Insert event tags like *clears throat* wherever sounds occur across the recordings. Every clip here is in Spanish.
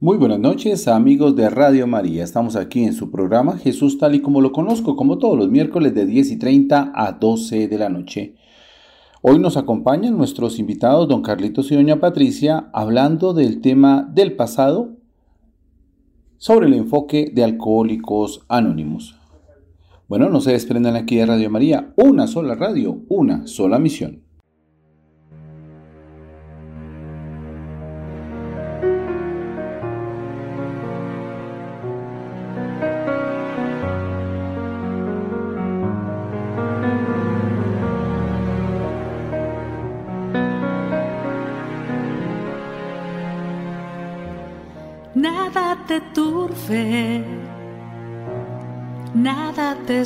Muy buenas noches amigos de Radio María. Estamos aquí en su programa Jesús tal y como lo conozco, como todos los miércoles de 10 y 30 a 12 de la noche. Hoy nos acompañan nuestros invitados don Carlitos y doña Patricia hablando del tema del pasado sobre el enfoque de alcohólicos anónimos. Bueno, no se desprendan aquí de Radio María, una sola radio, una sola misión.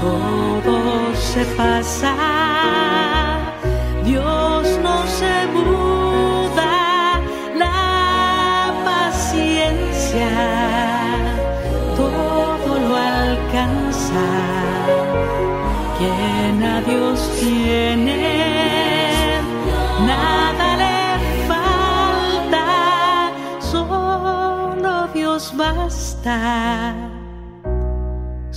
Todo se pasa, Dios no se muda, la paciencia todo lo alcanza, quien a Dios tiene,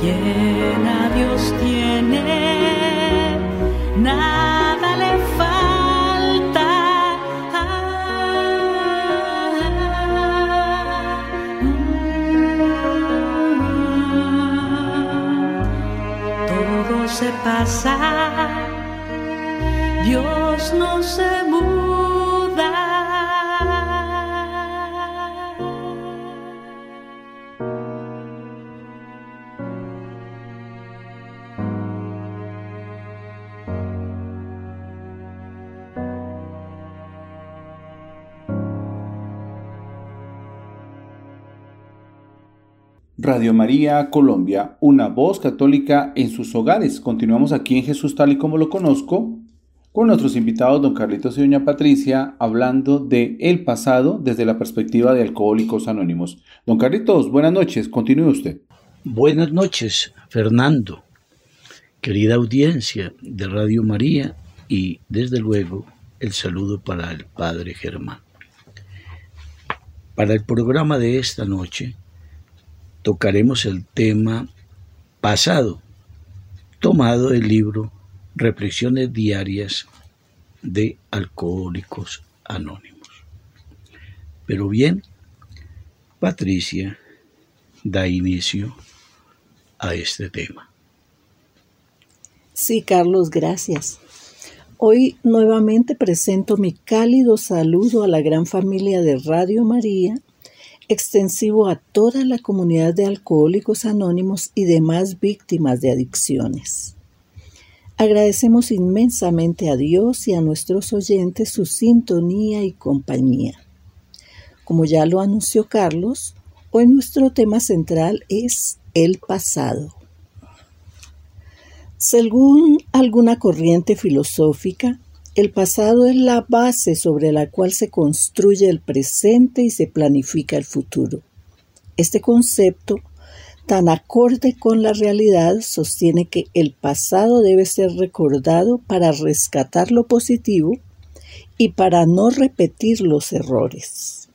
Quien a Dios tiene, nada le falta. Todo se pasa, Dios no se Radio María Colombia, una voz católica en sus hogares. Continuamos aquí en Jesús tal y como lo conozco, con nuestros invitados don Carlitos y doña Patricia, hablando de el pasado desde la perspectiva de Alcohólicos Anónimos. Don Carlitos, buenas noches, continúe usted. Buenas noches, Fernando, querida audiencia de Radio María y desde luego el saludo para el Padre Germán. Para el programa de esta noche, tocaremos el tema pasado, tomado del libro Reflexiones Diarias de Alcohólicos Anónimos. Pero bien, Patricia da inicio a este tema. Sí, Carlos, gracias. Hoy nuevamente presento mi cálido saludo a la gran familia de Radio María extensivo a toda la comunidad de alcohólicos anónimos y demás víctimas de adicciones. Agradecemos inmensamente a Dios y a nuestros oyentes su sintonía y compañía. Como ya lo anunció Carlos, hoy nuestro tema central es el pasado. Según alguna corriente filosófica, el pasado es la base sobre la cual se construye el presente y se planifica el futuro. Este concepto, tan acorde con la realidad, sostiene que el pasado debe ser recordado para rescatar lo positivo y para no repetir los errores.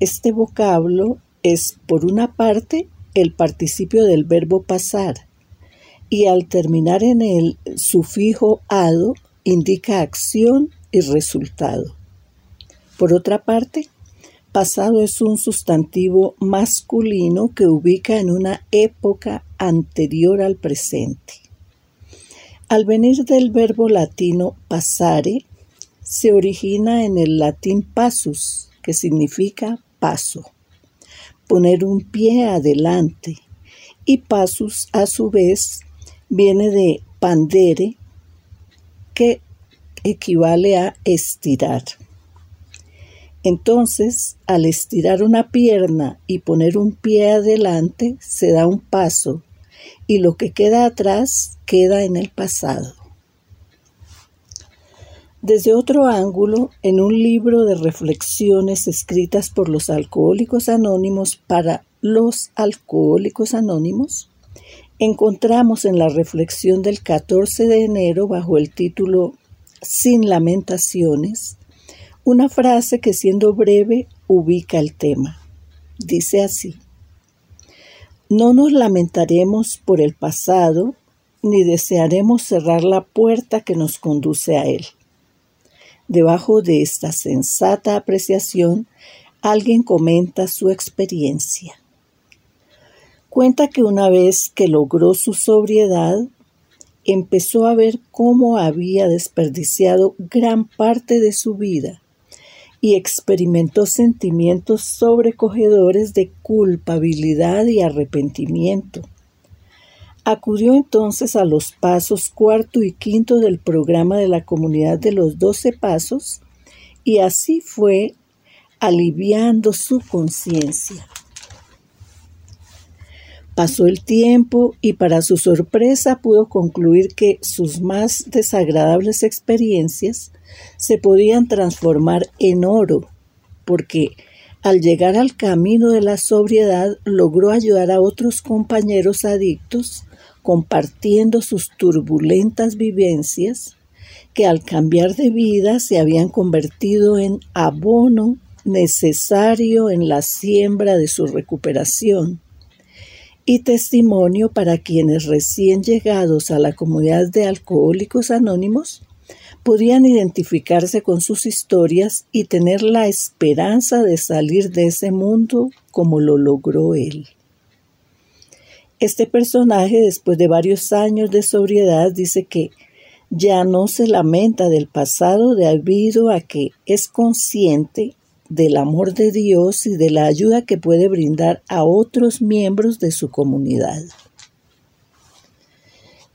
Este vocablo es, por una parte, el participio del verbo pasar, y al terminar en el sufijo ado indica acción y resultado. Por otra parte, pasado es un sustantivo masculino que ubica en una época anterior al presente. Al venir del verbo latino pasare, se origina en el latín passus, que significa paso, poner un pie adelante, y passus a su vez viene de pandere, que equivale a estirar. Entonces, al estirar una pierna y poner un pie adelante, se da un paso y lo que queda atrás queda en el pasado. Desde otro ángulo, en un libro de reflexiones escritas por los alcohólicos anónimos para los alcohólicos anónimos, encontramos en la reflexión del 14 de enero bajo el título Sin lamentaciones, una frase que siendo breve ubica el tema. Dice así, no nos lamentaremos por el pasado, ni desearemos cerrar la puerta que nos conduce a él. Debajo de esta sensata apreciación, alguien comenta su experiencia. Cuenta que una vez que logró su sobriedad, empezó a ver cómo había desperdiciado gran parte de su vida y experimentó sentimientos sobrecogedores de culpabilidad y arrepentimiento. Acudió entonces a los pasos cuarto y quinto del programa de la comunidad de los doce pasos y así fue aliviando su conciencia. Pasó el tiempo y para su sorpresa pudo concluir que sus más desagradables experiencias se podían transformar en oro, porque al llegar al camino de la sobriedad logró ayudar a otros compañeros adictos compartiendo sus turbulentas vivencias que al cambiar de vida se habían convertido en abono necesario en la siembra de su recuperación y testimonio para quienes recién llegados a la comunidad de alcohólicos anónimos podían identificarse con sus historias y tener la esperanza de salir de ese mundo como lo logró él. Este personaje, después de varios años de sobriedad, dice que ya no se lamenta del pasado debido a que es consciente del amor de Dios y de la ayuda que puede brindar a otros miembros de su comunidad.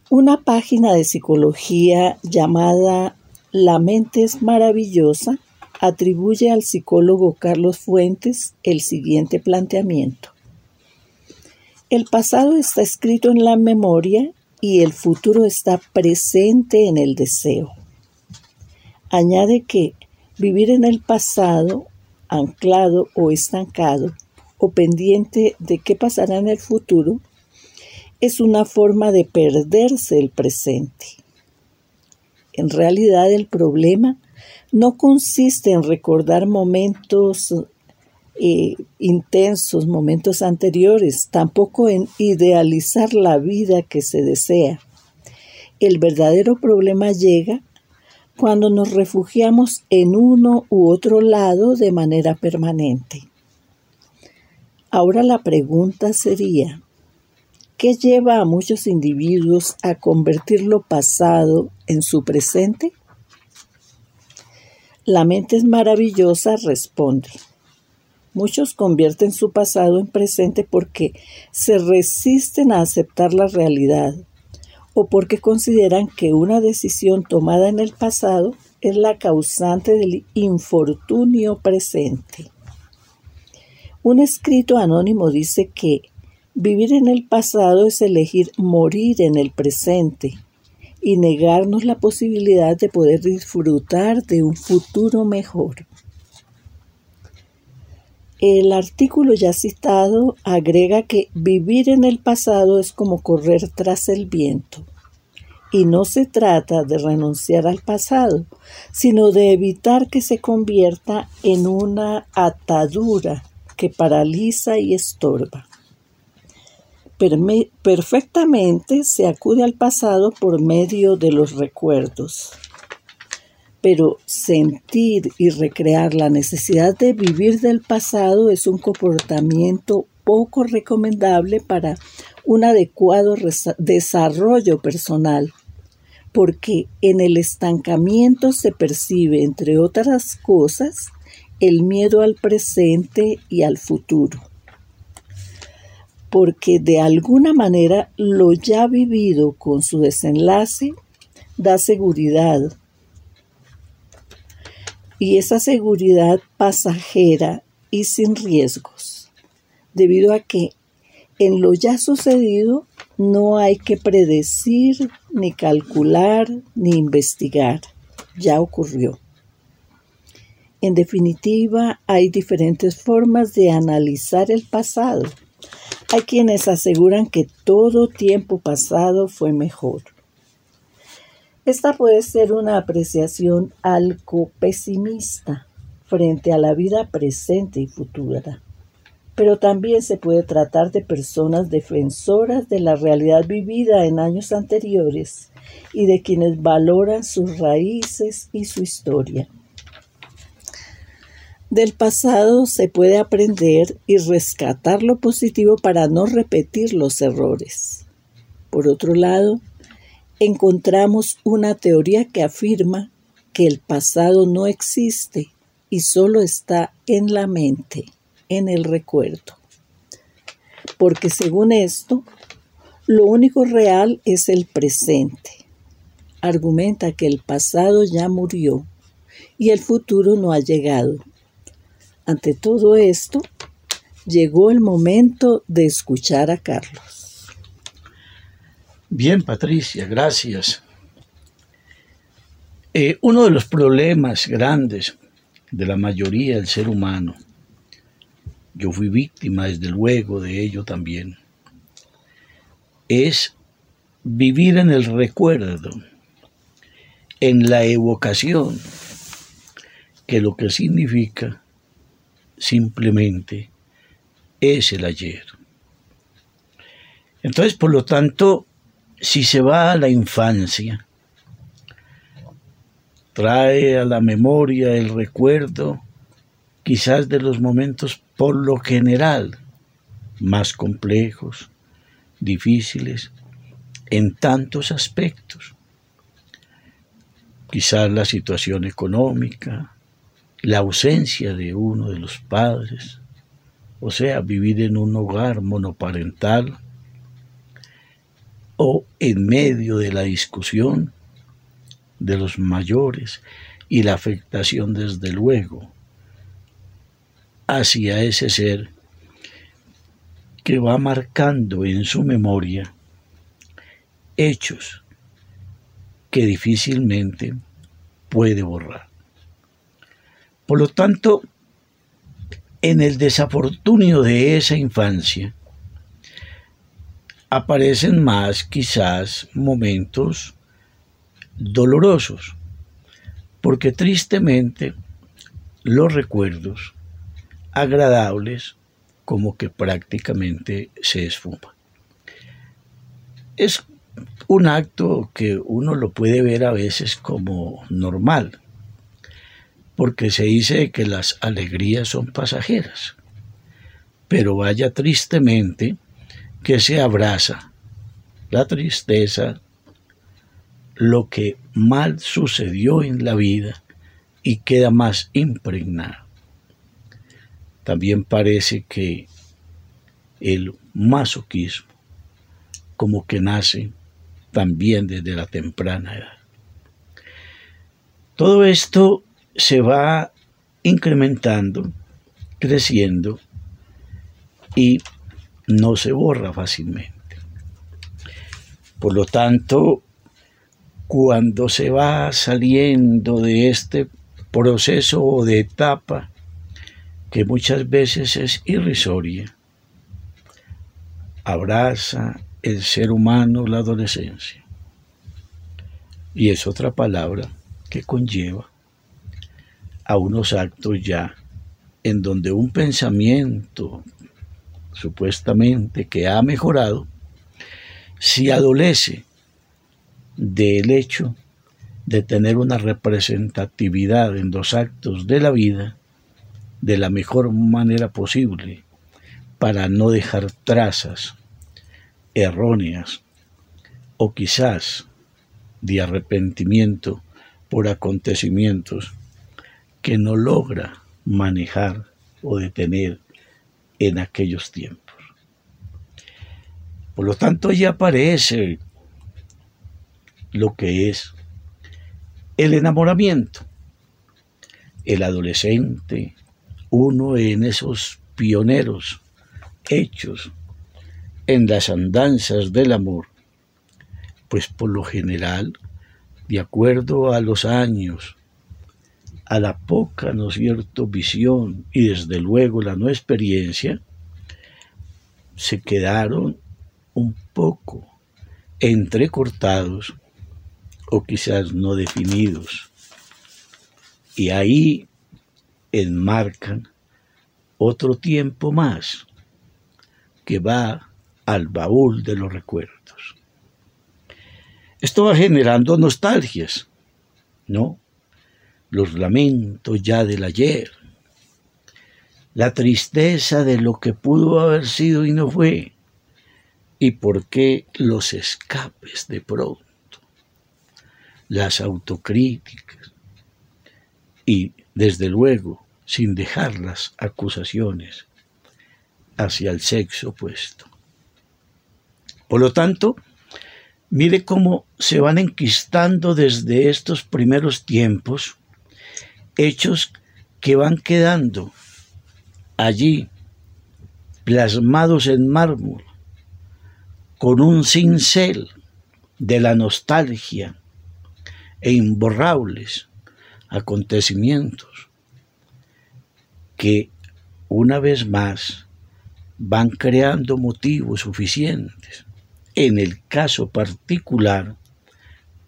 Una página de psicología llamada La mente es maravillosa atribuye al psicólogo Carlos Fuentes el siguiente planteamiento. El pasado está escrito en la memoria y el futuro está presente en el deseo. Añade que vivir en el pasado anclado o estancado o pendiente de qué pasará en el futuro, es una forma de perderse el presente. En realidad el problema no consiste en recordar momentos eh, intensos, momentos anteriores, tampoco en idealizar la vida que se desea. El verdadero problema llega cuando nos refugiamos en uno u otro lado de manera permanente. Ahora la pregunta sería, ¿qué lleva a muchos individuos a convertir lo pasado en su presente? La mente es maravillosa, responde. Muchos convierten su pasado en presente porque se resisten a aceptar la realidad o porque consideran que una decisión tomada en el pasado es la causante del infortunio presente. Un escrito anónimo dice que vivir en el pasado es elegir morir en el presente y negarnos la posibilidad de poder disfrutar de un futuro mejor. El artículo ya citado agrega que vivir en el pasado es como correr tras el viento. Y no se trata de renunciar al pasado, sino de evitar que se convierta en una atadura que paraliza y estorba. perfectamente se acude al pasado por medio de los recuerdos. Pero sentir y recrear la necesidad de vivir del pasado es un comportamiento poco recomendable para un adecuado desarrollo personal, porque en el estancamiento se percibe, entre otras cosas, el miedo al presente y al futuro porque de alguna manera lo ya vivido con su desenlace da seguridad. Y esa seguridad pasajera y sin riesgos, debido a que en lo ya sucedido no hay que predecir, ni calcular, ni investigar. Ya ocurrió. En definitiva, hay diferentes formas de analizar el pasado hay quienes aseguran que todo tiempo pasado fue mejor. Esta puede ser una apreciación algo pesimista frente a la vida presente y futura, pero también se puede tratar de personas defensoras de la realidad vivida en años anteriores y de quienes valoran sus raíces y su historia. Del pasado se puede aprender y rescatar lo positivo para no repetir los errores. Por otro lado, encontramos una teoría que afirma que el pasado no existe y solo está en la mente, en el recuerdo. Porque según esto, lo único real es el presente. Argumenta que el pasado ya murió y el futuro no ha llegado ante todo esto, llegó el momento de escuchar a Carlos. Bien, Patricia, gracias. Eh, uno de los problemas grandes de la mayoría del ser humano, yo fui víctima desde luego de ello también, es vivir en el recuerdo, en la evocación, que lo que significa simplemente es el ayer. Entonces, por lo tanto, si se va a la infancia, trae a la memoria el recuerdo quizás de los momentos por lo general más complejos, difíciles, en tantos aspectos. Quizás la situación económica, la ausencia de uno de los padres, o sea, vivir en un hogar monoparental en medio de la discusión de los mayores y la afectación desde luego hacia ese ser que va marcando en su memoria hechos que difícilmente puede borrar. Por lo tanto, en el desafortunio de esa infancia, aparecen más quizás momentos dolorosos, porque tristemente los recuerdos agradables como que prácticamente se esfuman. Es un acto que uno lo puede ver a veces como normal, porque se dice que las alegrías son pasajeras. Pero vaya tristemente que se abraza la tristeza, lo que mal sucedió en la vida y queda más impregnado. También parece que el masoquismo como que nace también desde la temprana edad. Todo esto se va incrementando, creciendo y no se borra fácilmente. Por lo tanto, cuando se va saliendo de este proceso o de etapa que muchas veces es irrisoria, abraza el ser humano la adolescencia. Y es otra palabra que conlleva a unos actos ya en donde un pensamiento supuestamente que ha mejorado, si adolece del hecho de tener una representatividad en los actos de la vida de la mejor manera posible para no dejar trazas erróneas o quizás de arrepentimiento por acontecimientos que no logra manejar o detener en aquellos tiempos. Por lo tanto, ya aparece lo que es el enamoramiento. El adolescente, uno en esos pioneros hechos en las andanzas del amor, pues por lo general, de acuerdo a los años, a la poca, ¿no es cierto?, visión y desde luego la no experiencia, se quedaron un poco entrecortados o quizás no definidos. Y ahí enmarcan otro tiempo más que va al baúl de los recuerdos. Esto va generando nostalgias, ¿no? Los lamentos ya del ayer, la tristeza de lo que pudo haber sido y no fue, y por qué los escapes de pronto, las autocríticas, y desde luego sin dejar las acusaciones hacia el sexo opuesto. Por lo tanto, mire cómo se van enquistando desde estos primeros tiempos hechos que van quedando allí plasmados en mármol con un cincel de la nostalgia e imborrables acontecimientos que una vez más van creando motivos suficientes en el caso particular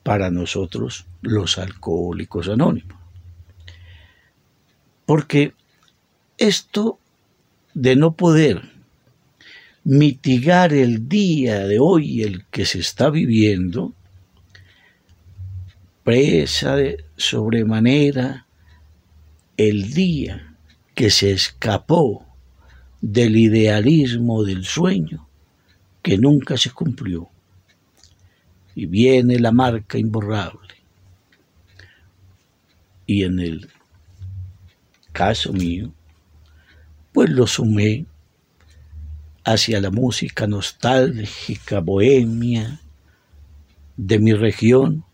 para nosotros los alcohólicos anónimos. Porque esto de no poder mitigar el día de hoy, el que se está viviendo, presa de sobremanera el día que se escapó del idealismo del sueño que nunca se cumplió. Y viene la marca imborrable. Y en el caso mío, pues lo sumé hacia la música nostálgica, bohemia de mi región,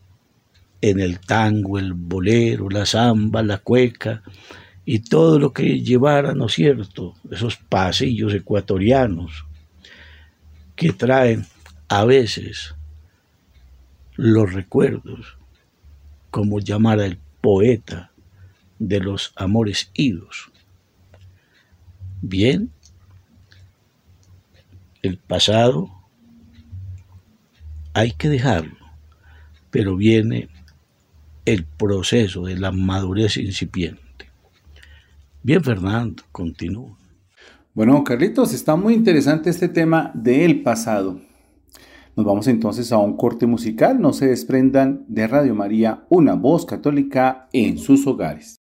en el tango, el bolero, la samba, la cueca y todo lo que llevara, ¿no es cierto?, esos pasillos ecuatorianos que traen a veces los recuerdos, como llamara el poeta de los amores idos. Bien, el pasado hay que dejarlo, pero viene el proceso de la madurez incipiente. Bien, Fernando, continúa. Bueno, Carlitos, está muy interesante este tema del pasado. Nos vamos entonces a un corte musical. No se desprendan de Radio María, una voz católica en sus hogares.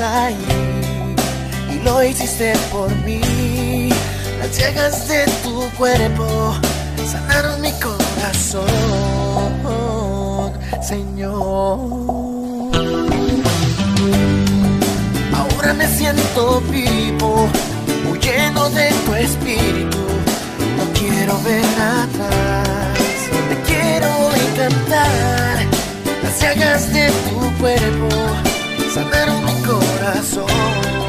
Ahí y lo hiciste por mí. Las llagas de tu cuerpo sanaron mi corazón, Señor. Ahora me siento vivo, huyendo de tu espíritu. No quiero ver atrás, te quiero encantar. Las llagas de tu cuerpo sanaron corazón.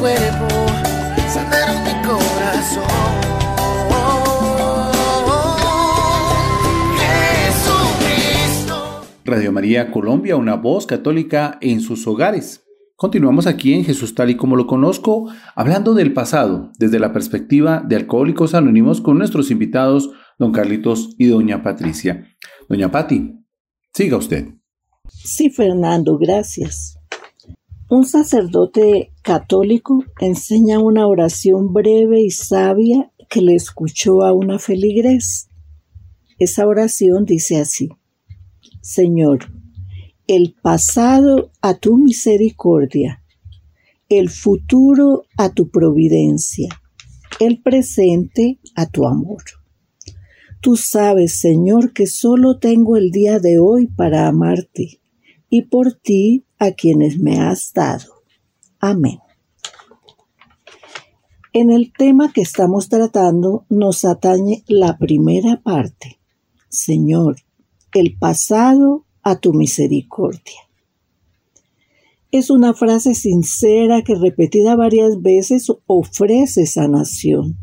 Cuerpo sanaron mi corazón. Jesucristo. Radio María Colombia, una voz católica en sus hogares. Continuamos aquí en Jesús tal y como lo conozco, hablando del pasado, desde la perspectiva de Alcohólicos Anónimos con nuestros invitados, don Carlitos y doña Patricia. Doña Pati, siga usted. Sí, Fernando, gracias. Un sacerdote católico enseña una oración breve y sabia que le escuchó a una feligres. Esa oración dice así, Señor, el pasado a tu misericordia, el futuro a tu providencia, el presente a tu amor. Tú sabes, Señor, que solo tengo el día de hoy para amarte y por ti a quienes me has dado. Amén. En el tema que estamos tratando nos atañe la primera parte. Señor, el pasado a tu misericordia. Es una frase sincera que repetida varias veces ofrece sanación.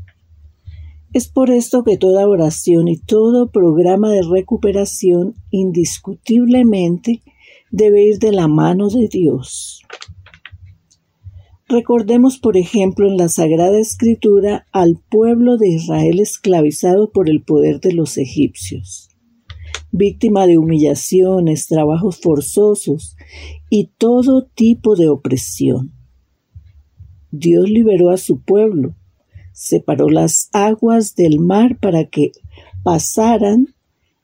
Es por esto que toda oración y todo programa de recuperación indiscutiblemente debe ir de la mano de Dios. Recordemos, por ejemplo, en la Sagrada Escritura al pueblo de Israel esclavizado por el poder de los egipcios, víctima de humillaciones, trabajos forzosos y todo tipo de opresión. Dios liberó a su pueblo, separó las aguas del mar para que pasaran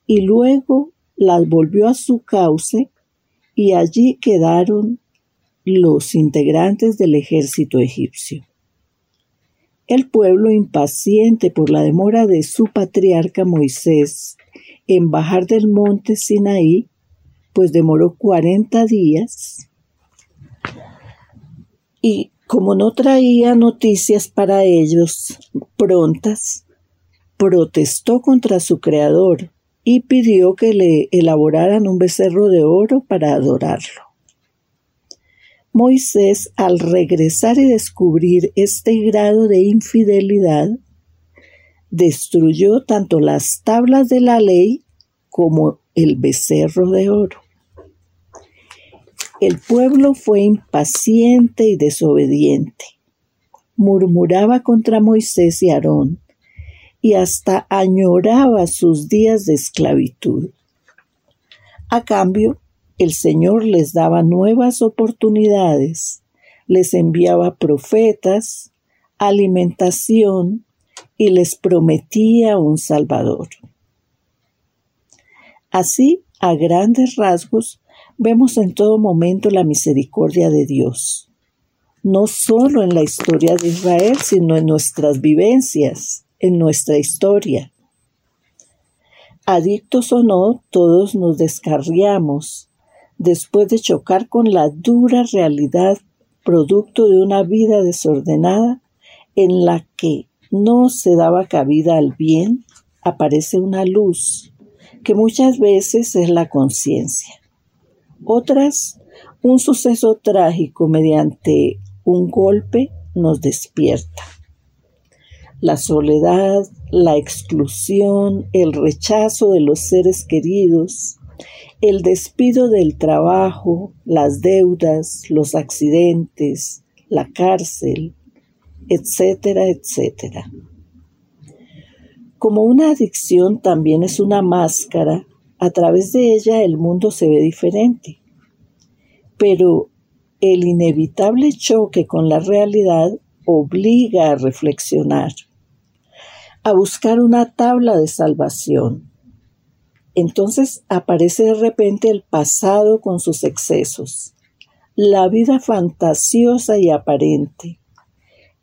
y luego las volvió a su cauce y allí quedaron los integrantes del ejército egipcio. El pueblo, impaciente por la demora de su patriarca Moisés en bajar del monte Sinaí, pues demoró 40 días, y como no traía noticias para ellos prontas, protestó contra su creador y pidió que le elaboraran un becerro de oro para adorarlo. Moisés, al regresar y descubrir este grado de infidelidad, destruyó tanto las tablas de la ley como el becerro de oro. El pueblo fue impaciente y desobediente. Murmuraba contra Moisés y Aarón y hasta añoraba sus días de esclavitud. A cambio, el Señor les daba nuevas oportunidades, les enviaba profetas, alimentación y les prometía un Salvador. Así, a grandes rasgos, vemos en todo momento la misericordia de Dios, no solo en la historia de Israel, sino en nuestras vivencias en nuestra historia. Adictos o no, todos nos descarriamos después de chocar con la dura realidad producto de una vida desordenada en la que no se daba cabida al bien, aparece una luz que muchas veces es la conciencia. Otras, un suceso trágico mediante un golpe nos despierta la soledad, la exclusión, el rechazo de los seres queridos, el despido del trabajo, las deudas, los accidentes, la cárcel, etcétera, etcétera. Como una adicción también es una máscara, a través de ella el mundo se ve diferente. Pero el inevitable choque con la realidad obliga a reflexionar a buscar una tabla de salvación. Entonces aparece de repente el pasado con sus excesos, la vida fantasiosa y aparente,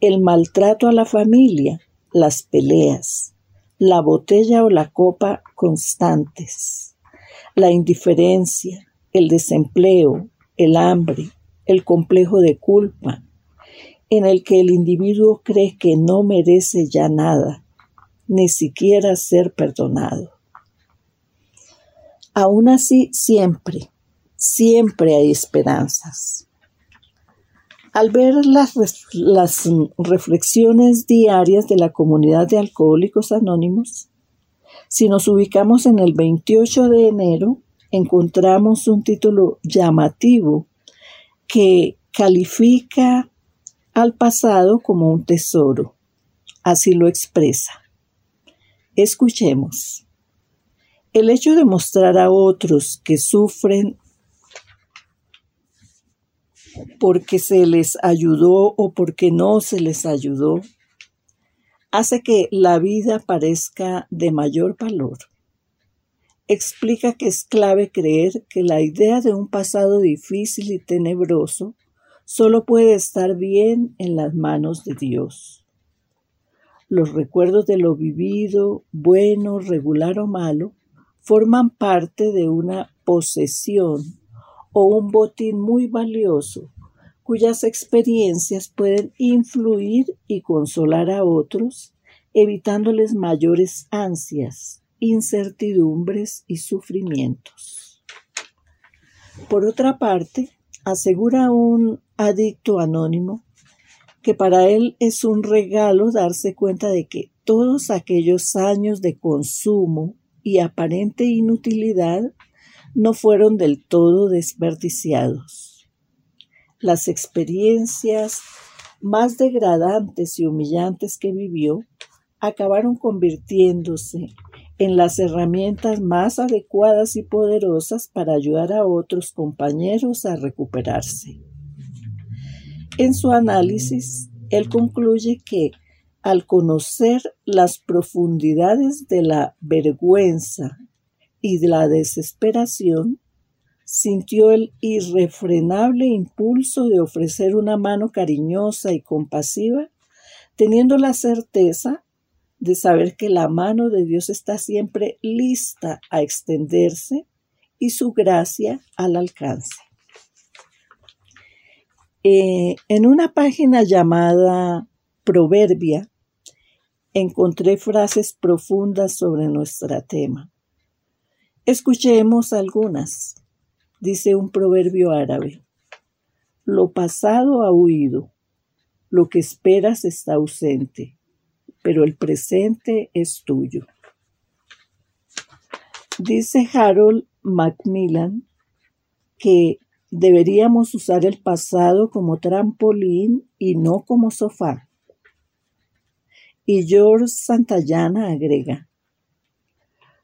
el maltrato a la familia, las peleas, la botella o la copa constantes, la indiferencia, el desempleo, el hambre, el complejo de culpa, en el que el individuo cree que no merece ya nada, ni siquiera ser perdonado. Aún así, siempre, siempre hay esperanzas. Al ver las, las reflexiones diarias de la comunidad de alcohólicos anónimos, si nos ubicamos en el 28 de enero, encontramos un título llamativo que califica al pasado como un tesoro. Así lo expresa. Escuchemos. El hecho de mostrar a otros que sufren porque se les ayudó o porque no se les ayudó, hace que la vida parezca de mayor valor. Explica que es clave creer que la idea de un pasado difícil y tenebroso solo puede estar bien en las manos de Dios. Los recuerdos de lo vivido, bueno, regular o malo, forman parte de una posesión o un botín muy valioso cuyas experiencias pueden influir y consolar a otros, evitándoles mayores ansias, incertidumbres y sufrimientos. Por otra parte, asegura un adicto anónimo que para él es un regalo darse cuenta de que todos aquellos años de consumo y aparente inutilidad no fueron del todo desperdiciados. Las experiencias más degradantes y humillantes que vivió acabaron convirtiéndose en las herramientas más adecuadas y poderosas para ayudar a otros compañeros a recuperarse. En su análisis, él concluye que al conocer las profundidades de la vergüenza y de la desesperación, sintió el irrefrenable impulso de ofrecer una mano cariñosa y compasiva, teniendo la certeza de saber que la mano de Dios está siempre lista a extenderse y su gracia al alcance. Eh, en una página llamada Proverbia encontré frases profundas sobre nuestro tema. Escuchemos algunas. Dice un proverbio árabe. Lo pasado ha huido, lo que esperas está ausente, pero el presente es tuyo. Dice Harold Macmillan que deberíamos usar el pasado como trampolín y no como sofá. Y George Santayana agrega,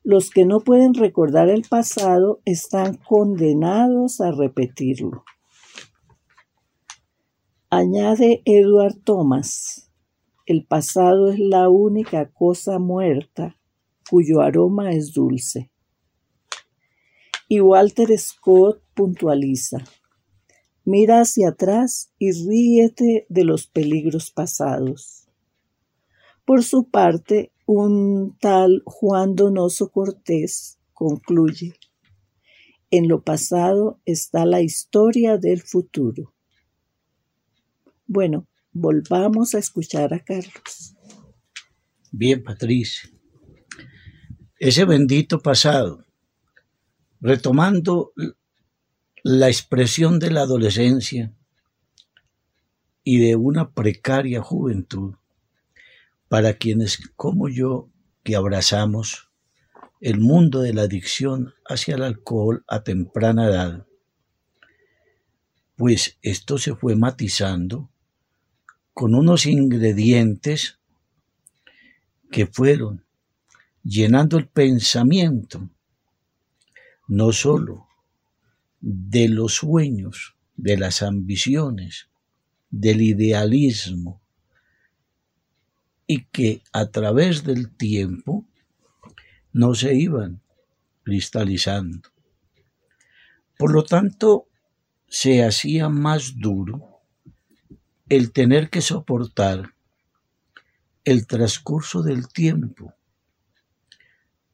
los que no pueden recordar el pasado están condenados a repetirlo. Añade Edward Thomas, el pasado es la única cosa muerta cuyo aroma es dulce. Y Walter Scott puntualiza, mira hacia atrás y ríete de los peligros pasados. Por su parte, un tal Juan Donoso Cortés concluye, en lo pasado está la historia del futuro. Bueno, volvamos a escuchar a Carlos. Bien, Patricia. Ese bendito pasado, retomando la expresión de la adolescencia y de una precaria juventud, para quienes como yo que abrazamos el mundo de la adicción hacia el alcohol a temprana edad, pues esto se fue matizando con unos ingredientes que fueron llenando el pensamiento no sólo de los sueños, de las ambiciones, del idealismo, y que a través del tiempo no se iban cristalizando. Por lo tanto, se hacía más duro el tener que soportar el transcurso del tiempo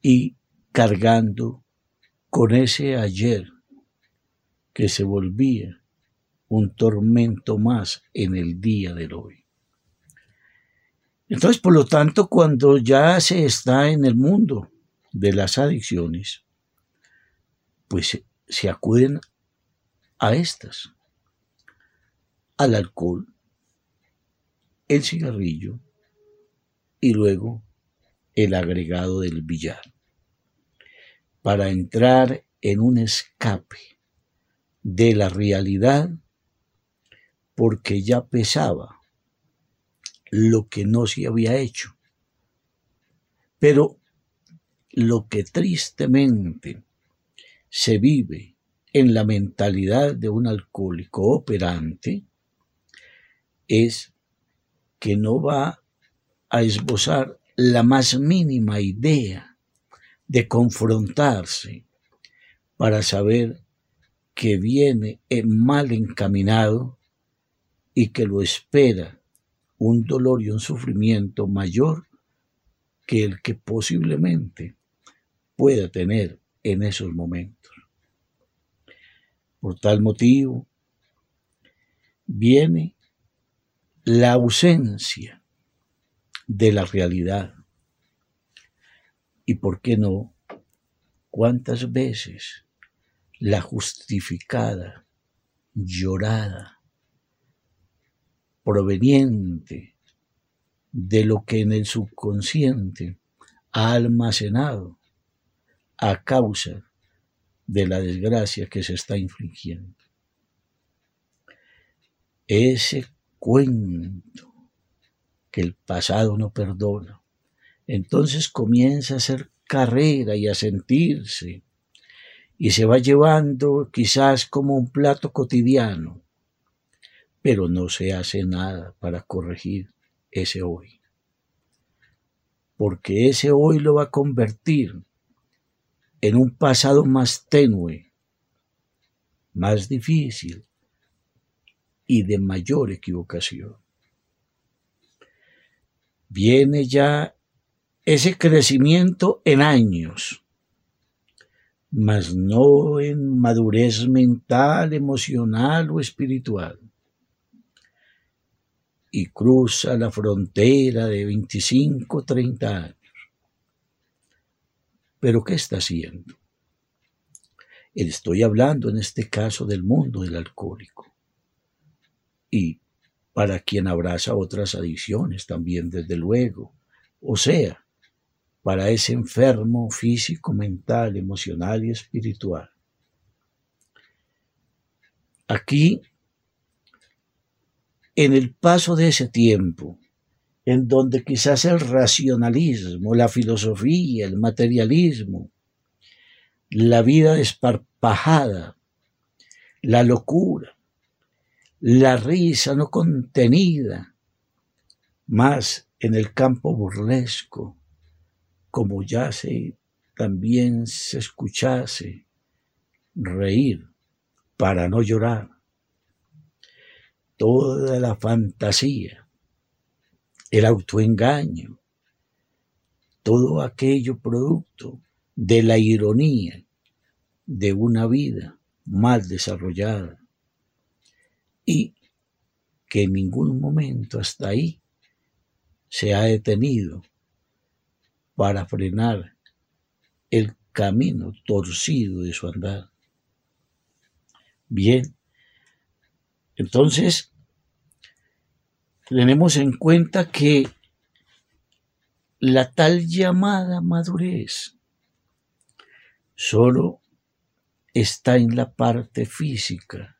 y cargando con ese ayer que se volvía un tormento más en el día del hoy. Entonces, por lo tanto, cuando ya se está en el mundo de las adicciones, pues se, acuden a estas, al alcohol, el cigarrillo y luego el agregado del billar, para entrar en un escape de la realidad porque ya pesaba lo que no se había hecho. Pero lo que tristemente se vive en la mentalidad de un alcohólico operante es que no va a esbozar la más mínima idea de confrontarse para saber que viene mal encaminado y que lo espera un dolor y un sufrimiento mayor que el que posiblemente pueda tener en esos momentos. Por tal motivo, viene la ausencia de la realidad. Y por qué no, cuántas veces la justificada, llorada, proveniente de lo que en el subconsciente ha almacenado a causa de la desgracia que se está infligiendo. Ese cuento que el pasado no perdona, entonces comienza a hacer carrera y a sentirse y se va llevando quizás como un plato cotidiano pero no se hace nada para corregir ese hoy. Porque ese hoy lo va a convertir en un pasado más tenue, más difícil y de mayor equivocación. Viene ya ese crecimiento en años, mas no en madurez mental, emocional o espiritual y cruza la frontera de 25, 30 años. Pero ¿qué está haciendo? Estoy hablando en este caso del mundo del alcohólico. Y para quien abraza otras adicciones también, desde luego. O sea, para ese enfermo físico, mental, emocional y espiritual. Aquí en el paso de ese tiempo, en donde quizás el racionalismo, la filosofía, el materialismo, la vida desparpajada, la locura, la risa no contenida, más en el campo burlesco, como ya se también se escuchase reír para no llorar, toda la fantasía, el autoengaño, todo aquello producto de la ironía de una vida mal desarrollada y que en ningún momento hasta ahí se ha detenido para frenar el camino torcido de su andar. Bien, entonces, tenemos en cuenta que la tal llamada madurez solo está en la parte física,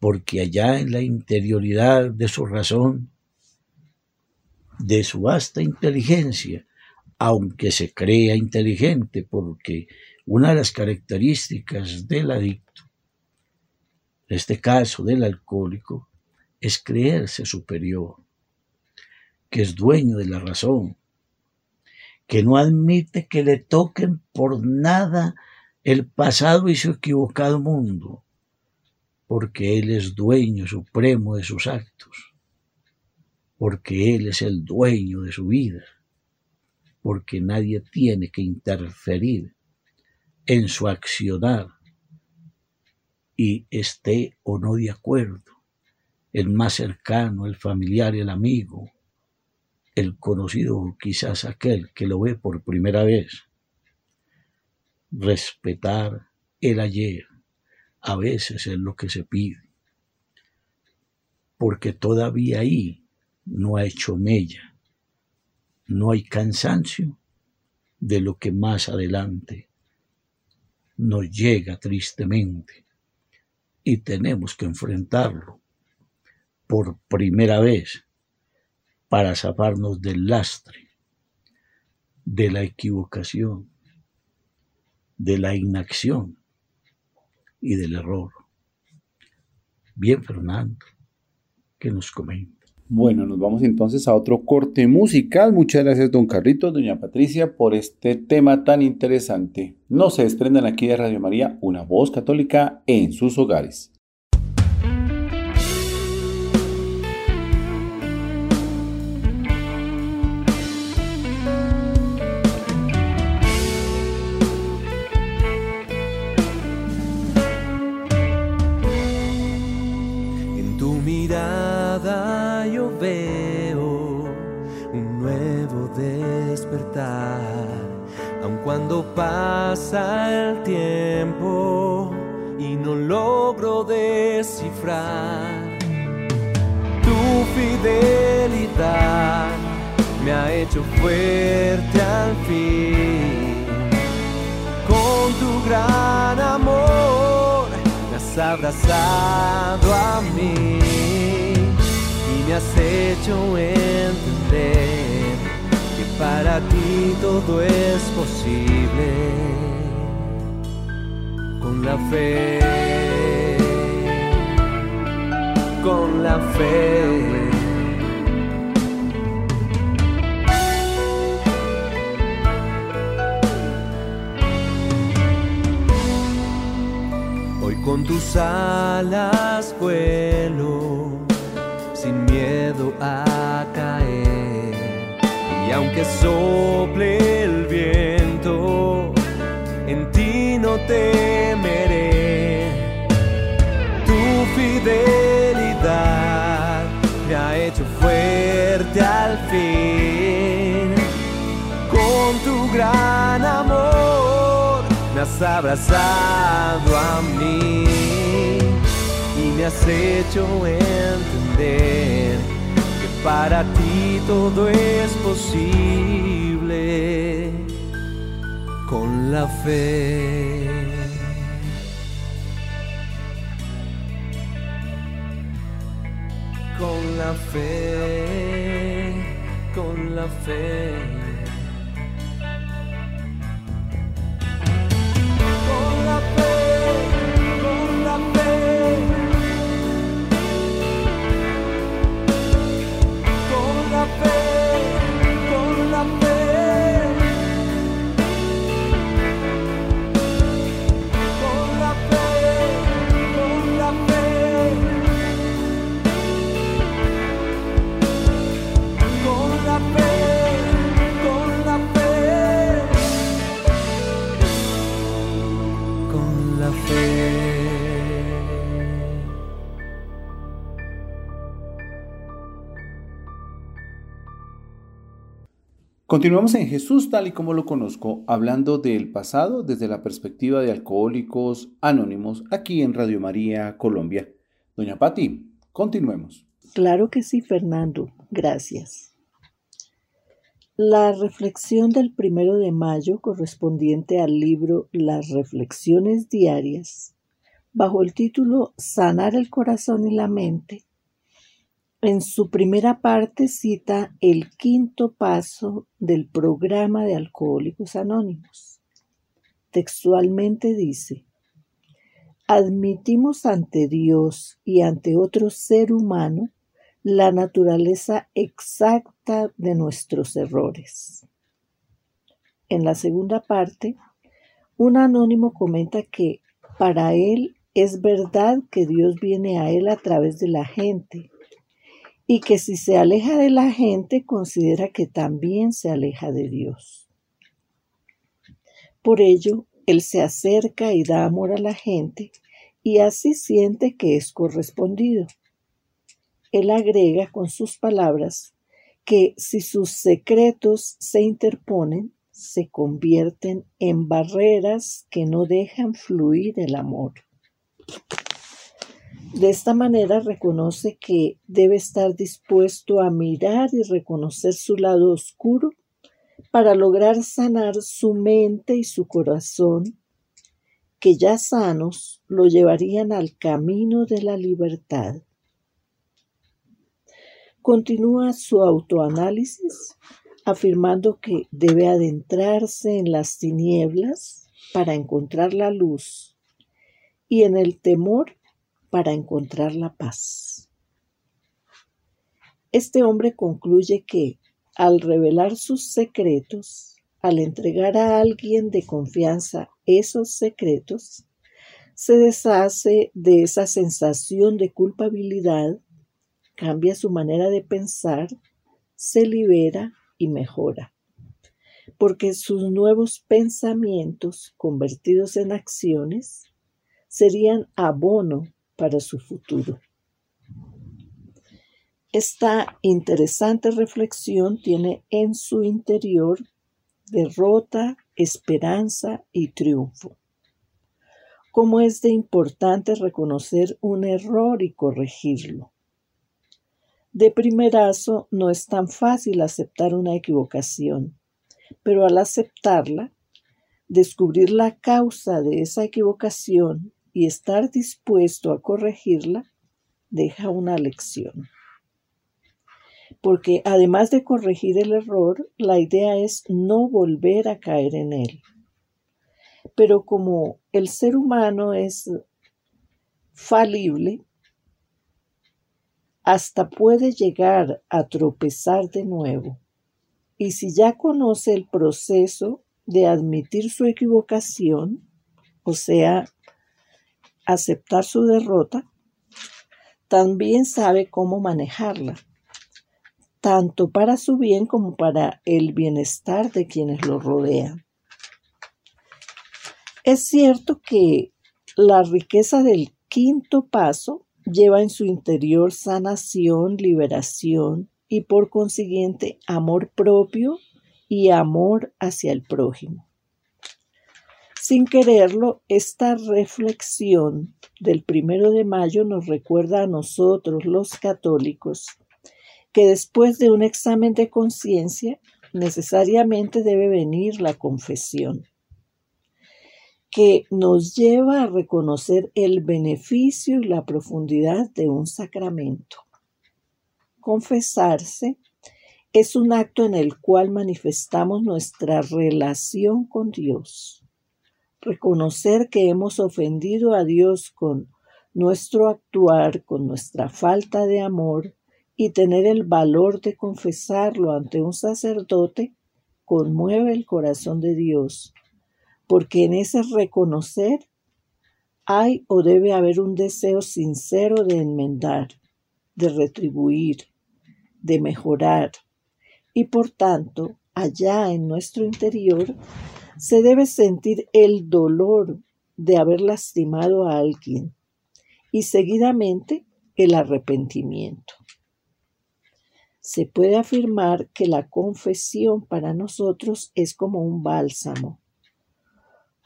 porque allá en la interioridad de su razón, de su vasta inteligencia, aunque se crea inteligente, porque una de las características del adicto en este caso del alcohólico, es creerse superior, que es dueño de la razón, que no admite que le toquen por nada el pasado y su equivocado mundo, porque Él es dueño supremo de sus actos, porque Él es el dueño de su vida, porque nadie tiene que interferir en su accionar y esté o no de acuerdo, el más cercano, el familiar, el amigo, el conocido, quizás aquel que lo ve por primera vez. Respetar el ayer a veces es lo que se pide, porque todavía ahí no ha hecho mella, no hay cansancio de lo que más adelante nos llega tristemente y tenemos que enfrentarlo por primera vez para zafarnos del lastre, de la equivocación, de la inacción y del error. Bien, Fernando, que nos comenta. Bueno, nos vamos entonces a otro corte musical. Muchas gracias, don Carlitos, doña Patricia, por este tema tan interesante. No se desprendan aquí de Radio María, una voz católica en sus hogares. Hecho fuerte al fin con tu gran amor me has abrazado a mí y me has hecho entender que para ti todo es posible con la fe, con la fe. Con tus alas vuelo sin miedo a caer. Y aunque sople el viento, en ti no temeré. Tu fidelidad me ha hecho fuerte al fin. Con tu me has abrazado a mí y me has hecho entender que para ti todo es posible con la fe. Con la fe, con la fe. Con Continuamos en Jesús tal y como lo conozco, hablando del pasado desde la perspectiva de alcohólicos anónimos aquí en Radio María Colombia. Doña Patti, continuemos. Claro que sí, Fernando. Gracias. La reflexión del primero de mayo correspondiente al libro Las Reflexiones Diarias, bajo el título Sanar el corazón y la mente, en su primera parte cita el quinto paso del programa de Alcohólicos Anónimos. Textualmente dice, admitimos ante Dios y ante otro ser humano la naturaleza exacta de nuestros errores. En la segunda parte, un anónimo comenta que para él es verdad que Dios viene a él a través de la gente y que si se aleja de la gente considera que también se aleja de Dios. Por ello, él se acerca y da amor a la gente y así siente que es correspondido. Él agrega con sus palabras que si sus secretos se interponen, se convierten en barreras que no dejan fluir el amor. De esta manera reconoce que debe estar dispuesto a mirar y reconocer su lado oscuro para lograr sanar su mente y su corazón, que ya sanos lo llevarían al camino de la libertad. Continúa su autoanálisis afirmando que debe adentrarse en las tinieblas para encontrar la luz y en el temor para encontrar la paz. Este hombre concluye que al revelar sus secretos, al entregar a alguien de confianza esos secretos, se deshace de esa sensación de culpabilidad, cambia su manera de pensar, se libera y mejora, porque sus nuevos pensamientos convertidos en acciones serían abono para su futuro. Esta interesante reflexión tiene en su interior derrota, esperanza y triunfo. Cómo es de importante reconocer un error y corregirlo. De primerazo no es tan fácil aceptar una equivocación, pero al aceptarla, descubrir la causa de esa equivocación y estar dispuesto a corregirla, deja una lección. Porque además de corregir el error, la idea es no volver a caer en él. Pero como el ser humano es falible, hasta puede llegar a tropezar de nuevo. Y si ya conoce el proceso de admitir su equivocación, o sea, aceptar su derrota, también sabe cómo manejarla, tanto para su bien como para el bienestar de quienes lo rodean. Es cierto que la riqueza del quinto paso lleva en su interior sanación, liberación y por consiguiente amor propio y amor hacia el prójimo. Sin quererlo, esta reflexión del primero de mayo nos recuerda a nosotros, los católicos, que después de un examen de conciencia necesariamente debe venir la confesión que nos lleva a reconocer el beneficio y la profundidad de un sacramento. Confesarse es un acto en el cual manifestamos nuestra relación con Dios. Reconocer que hemos ofendido a Dios con nuestro actuar, con nuestra falta de amor y tener el valor de confesarlo ante un sacerdote conmueve el corazón de Dios porque en ese reconocer hay o debe haber un deseo sincero de enmendar, de retribuir, de mejorar, y por tanto, allá en nuestro interior, se debe sentir el dolor de haber lastimado a alguien y seguidamente el arrepentimiento. Se puede afirmar que la confesión para nosotros es como un bálsamo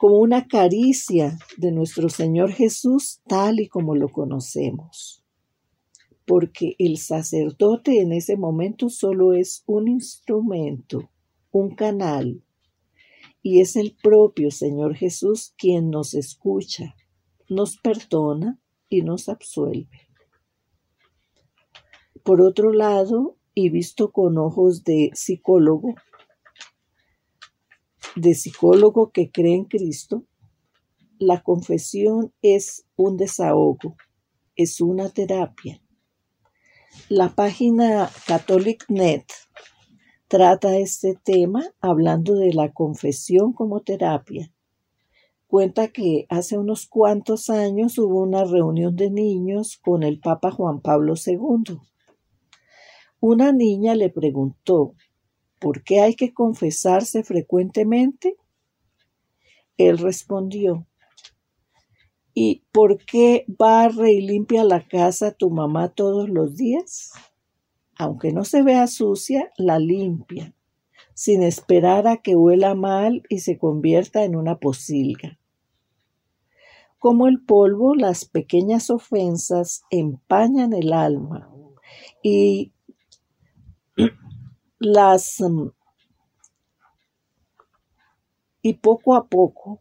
como una caricia de nuestro Señor Jesús tal y como lo conocemos. Porque el sacerdote en ese momento solo es un instrumento, un canal, y es el propio Señor Jesús quien nos escucha, nos perdona y nos absuelve. Por otro lado, y visto con ojos de psicólogo, de psicólogo que cree en Cristo, la confesión es un desahogo, es una terapia. La página CatholicNet trata este tema hablando de la confesión como terapia, cuenta que hace unos cuantos años hubo una reunión de niños con el Papa Juan Pablo II. Una niña le preguntó, ¿por qué hay que confesarse frecuentemente? Él respondió, ¿y por qué barre y limpia la casa tu mamá todos los días? Aunque no se vea sucia, la limpia, sin esperar a que huela mal y se convierta en una posilga. Como el polvo, las pequeñas ofensas empañan el alma y *clears throat* las mm, y poco a poco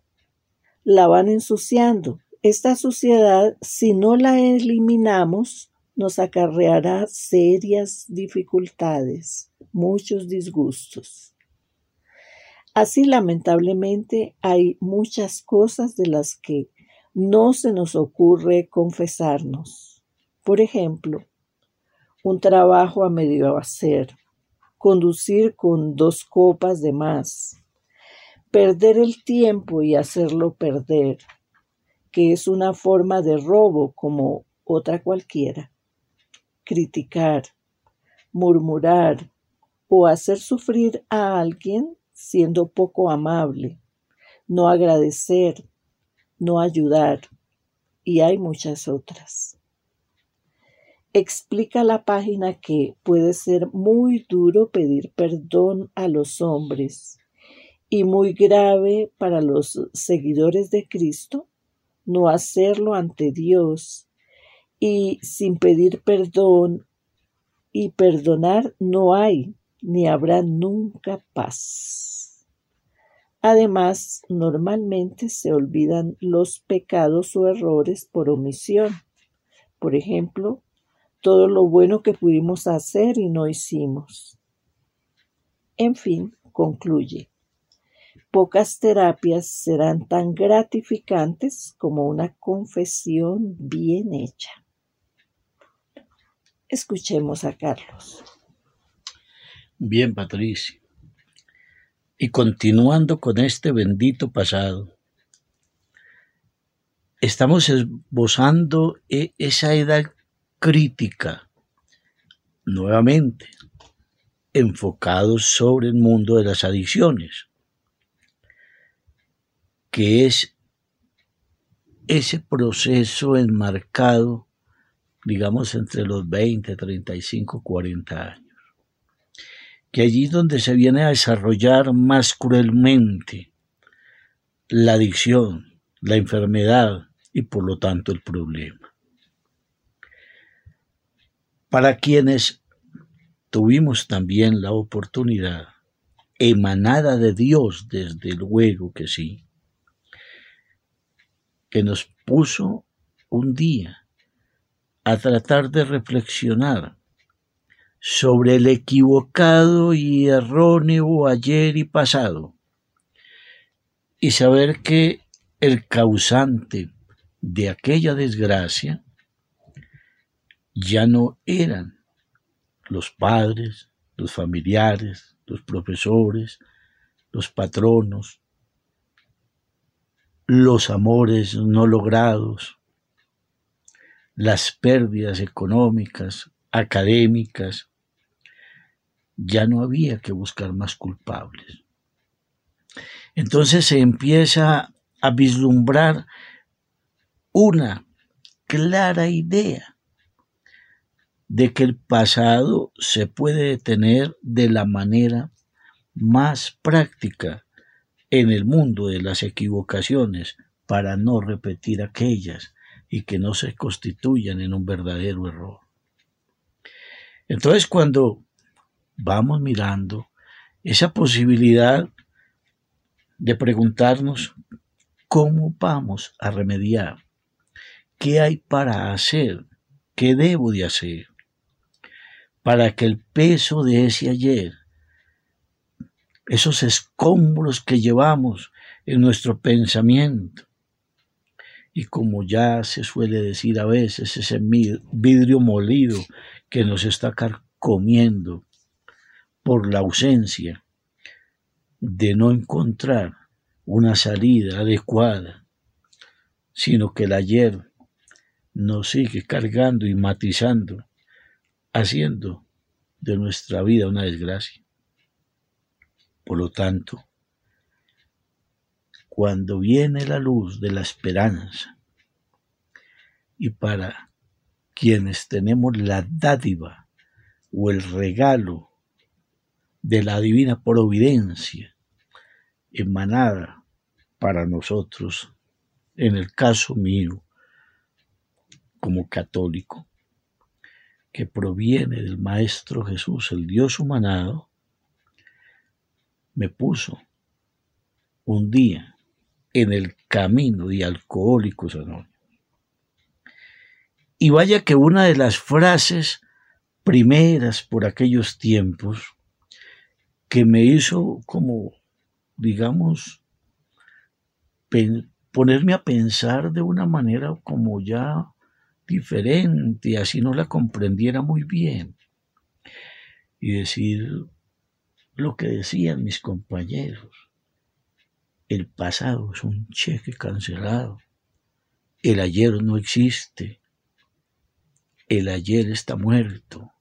la van ensuciando. Esta suciedad, si no la eliminamos, nos acarreará serias dificultades, muchos disgustos. Así lamentablemente hay muchas cosas de las que no se nos ocurre confesarnos. Por ejemplo, un trabajo a medio hacer, conducir con dos copas de más, perder el tiempo y hacerlo perder, que es una forma de robo como otra cualquiera, criticar, murmurar o hacer sufrir a alguien siendo poco amable, no agradecer, no ayudar, y hay muchas otras. Explica la página que puede ser muy duro pedir perdón a los hombres y muy grave para los seguidores de Cristo no hacerlo ante Dios y sin pedir perdón y perdonar no hay ni habrá nunca paz. Además, normalmente se olvidan los pecados o errores por omisión. Por ejemplo, todo lo bueno que pudimos hacer y no hicimos. En fin, concluye. Pocas terapias serán tan gratificantes como una confesión bien hecha. Escuchemos a Carlos. Bien, Patricia. Y continuando con este bendito pasado, estamos esbozando e- esa edad crítica, nuevamente, enfocados sobre el mundo de las adicciones, que es ese proceso enmarcado, digamos, entre los 20, 35, 40 años, que allí es donde se viene a desarrollar más cruelmente la adicción, la enfermedad y por lo tanto el problema. Para quienes tuvimos también la oportunidad, emanada de Dios, desde luego que sí, que nos puso un día a tratar de reflexionar sobre el equivocado y erróneo ayer y pasado y saber que el causante de aquella desgracia ya no eran los padres, los familiares, los profesores, los patronos, los amores no logrados, las pérdidas económicas, académicas, ya no había que buscar más culpables. Entonces se empieza a vislumbrar una clara idea de que el pasado se puede detener de la manera más práctica en el mundo de las equivocaciones para no repetir aquellas y que no se constituyan en un verdadero error. Entonces cuando vamos mirando esa posibilidad de preguntarnos cómo vamos a remediar, qué hay para hacer, qué debo de hacer, para que el peso de ese ayer, esos escombros que llevamos en nuestro pensamiento, y como ya se suele decir a veces, ese vidrio molido que nos está comiendo por la ausencia de no encontrar una salida adecuada sino que el ayer nos sigue cargando y matizando, haciendo de nuestra vida una desgracia. Por lo tanto, cuando viene la luz de la esperanza, y para quienes tenemos la dádiva o el regalo de la divina providencia emanada para nosotros, en el caso mío, como católico, que proviene del Maestro Jesús, el Dios humanado, me puso un día en el camino de Alcohólicos Anónimos. Y vaya que una de las frases primeras por aquellos tiempos que me hizo como, digamos, ponerme a pensar de una manera como ya diferente, así no la comprendiera muy bien. Y decir lo que decían mis compañeros. El pasado es un cheque cancelado. El ayer no existe. El ayer está muerto.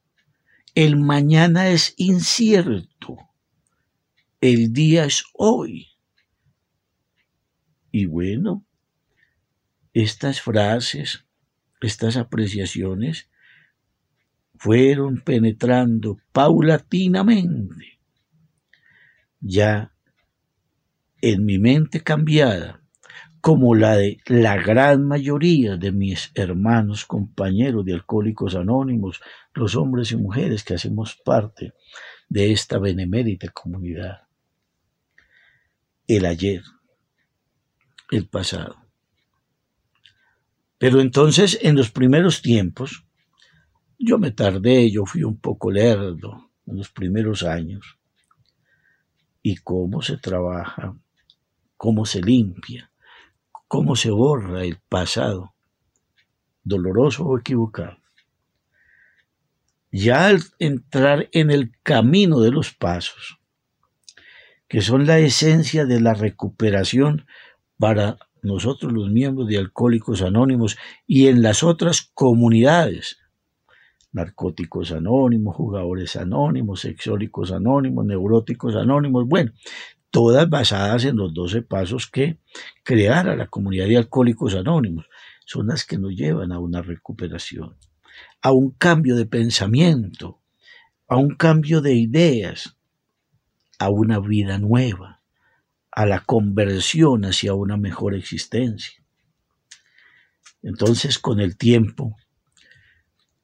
El mañana es incierto. El día es hoy. Y bueno, estas frases, estas apreciaciones fueron penetrando paulatinamente ya en mi mente cambiada, como la de la gran mayoría de mis hermanos, compañeros de Alcohólicos Anónimos, los hombres y mujeres que hacemos parte de esta benemérita comunidad. El ayer, el pasado. Pero entonces, en los primeros tiempos, yo me tardé, yo fui un poco lerdo en los primeros años. Y cómo se trabaja, cómo se limpia, cómo se borra el pasado, doloroso o equivocado. Ya al entrar en el camino de los pasos, que son la esencia de la recuperación para nosotros los miembros de Alcohólicos Anónimos y en las otras comunidades, narcóticos anónimos, jugadores anónimos, sexólicos anónimos, neuróticos anónimos, bueno, todas basadas en los 12 pasos que creara la comunidad de alcohólicos anónimos, son las que nos llevan a una recuperación, a un cambio de pensamiento, a un cambio de ideas, a una vida nueva, a la conversión hacia una mejor existencia. Entonces, con el tiempo,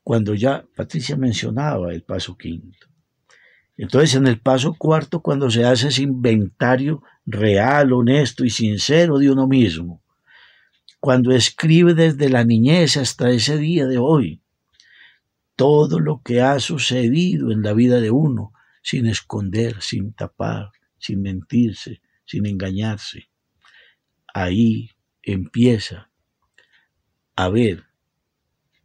cuando ya Patricia mencionaba el paso quinto, entonces, en el paso cuarto, cuando se hace ese inventario real, honesto y sincero de uno mismo, cuando escribe desde la niñez hasta ese día de hoy, todo lo que ha sucedido en la vida de uno, sin esconder, sin tapar, sin mentirse, sin engañarse. Ahí empieza a ver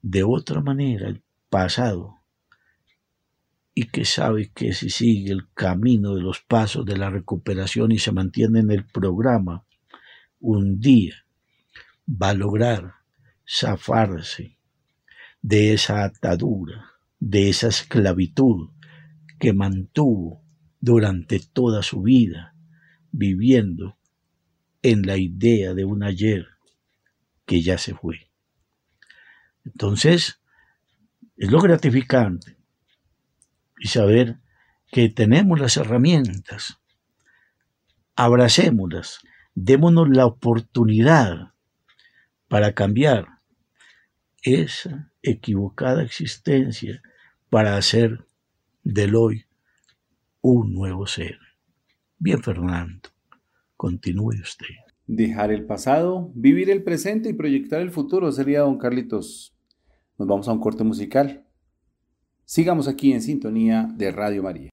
de otra manera el pasado y que sabe que si sigue el camino de los pasos de la recuperación y se mantiene en el programa, un día va a lograr zafarse de esa atadura, de esa esclavitud que mantuvo durante toda su vida viviendo en la idea de un ayer que ya se fue. Entonces, es lo gratificante y saber que tenemos las herramientas. Abracémoslas, démonos la oportunidad para cambiar esa equivocada existencia para hacer del hoy un nuevo ser. Bien, Fernando, continúe usted. Dejar el pasado, vivir el presente y proyectar el futuro sería, don Carlitos. Nos vamos a un corte musical. Sigamos aquí en sintonía de Radio María.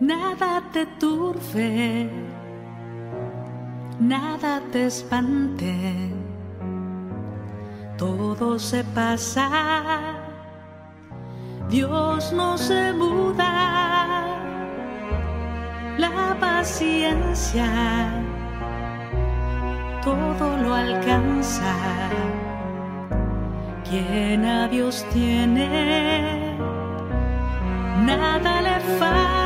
Nada te turbe, nada te espante, se pasa, Dios no se muda, la paciencia todo lo alcanza, quien a Dios tiene nada le falta,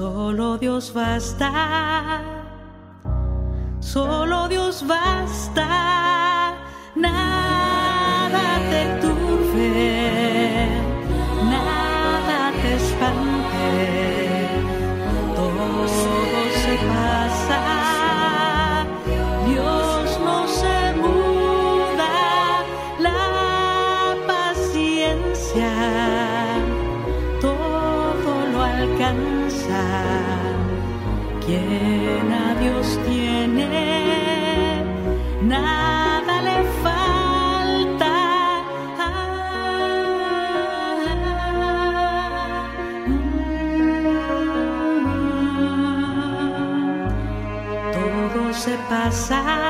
solo Dios basta, solo Dios basta, nada quien a Dios tiene, nada le falta. Todo se pasa,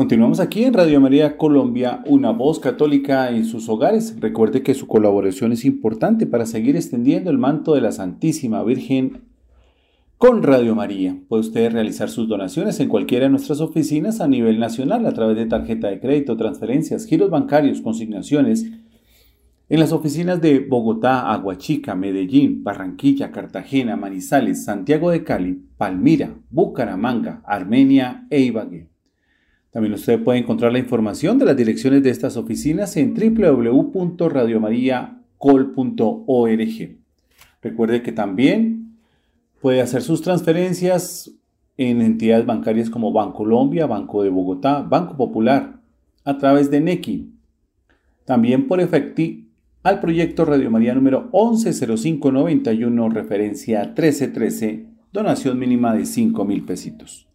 Continuamos aquí en Radio María Colombia, una voz católica en sus hogares. Recuerde que su colaboración es importante para seguir extendiendo el manto de la Santísima Virgen con Radio María. Puede usted realizar sus donaciones en cualquiera de nuestras oficinas a nivel nacional a través de tarjeta de crédito, transferencias, giros bancarios, consignaciones. En las oficinas de Bogotá, Aguachica, Medellín, Barranquilla, Cartagena, Manizales, Santiago de Cali, Palmira, Bucaramanga, Armenia e Ibagué. También usted puede encontrar la información de las direcciones de estas oficinas en www.radiomariacol.org. Recuerde que también puede hacer sus transferencias en entidades bancarias como Bancolombia, Banco de Bogotá, Banco Popular, a través de NECI. También por efecti al proyecto Radio María número 110591, referencia 1313, donación mínima de 5 mil pesitos.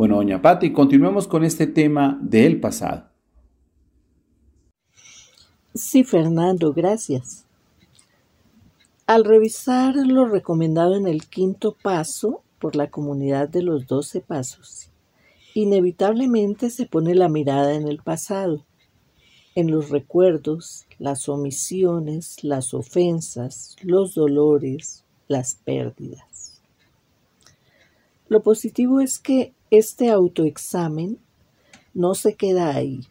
Bueno, doña Pati, continuemos con este tema del pasado. Sí, Fernando, gracias. Al revisar lo recomendado en el quinto paso por la comunidad de los doce pasos, inevitablemente se pone la mirada en el pasado, en los recuerdos, las omisiones, las ofensas, los dolores, las pérdidas. Lo positivo es que este autoexamen no se queda ahí.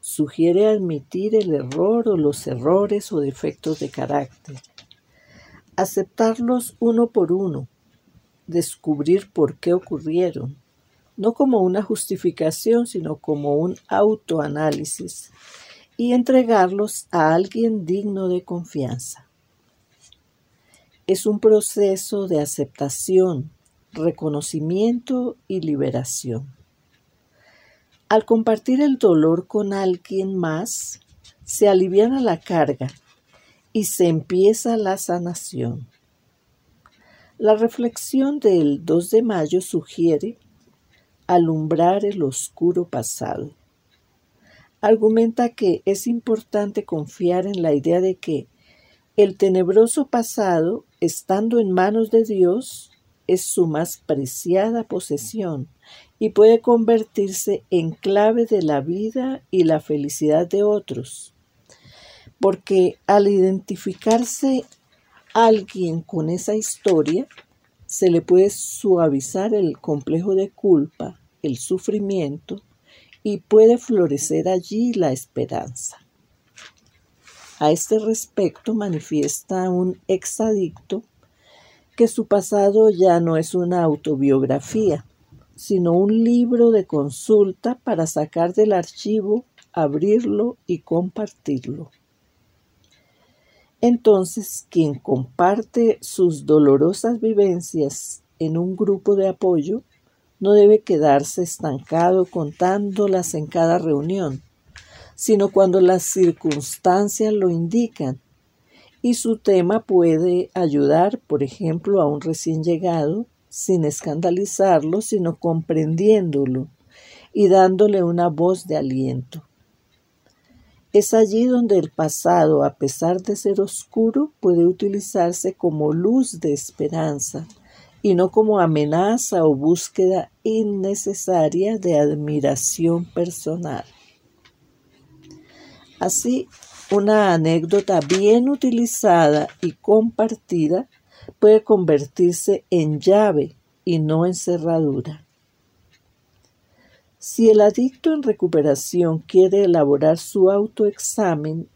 Sugiere admitir el error o los errores o defectos de carácter, aceptarlos uno por uno, descubrir por qué ocurrieron, no como una justificación, sino como un autoanálisis, y entregarlos a alguien digno de confianza. Es un proceso de aceptación, reconocimiento y liberación. Al compartir el dolor con alguien más, se aliviana la carga y se empieza la sanación. La reflexión del 2 de mayo sugiere alumbrar el oscuro pasado. Argumenta que es importante confiar en la idea de que el tenebroso pasado, estando en manos de Dios, es su más preciada posesión y puede convertirse en clave de la vida y la felicidad de otros. porque al identificarse alguien con esa historia, se le puede suavizar el complejo de culpa, el sufrimiento, y puede florecer allí la esperanza. A este respecto manifiesta un exadicto que su pasado ya no es una autobiografía, sino un libro de consulta para sacar del archivo, abrirlo y compartirlo. Entonces, quien comparte sus dolorosas vivencias en un grupo de apoyo no debe quedarse estancado contándolas en cada reunión, sino cuando las circunstancias lo indican. Y su tema puede ayudar, por ejemplo, a un recién llegado, sin escandalizarlo, sino comprendiéndolo y dándole una voz de aliento. Es allí donde el pasado, a pesar de ser oscuro, puede utilizarse como luz de esperanza y no como amenaza o búsqueda innecesaria de admiración personal. Así, una anécdota bien utilizada y compartida puede convertirse en llave y no en cerradura. Si el adicto en recuperación quiere elaborar su autoexamen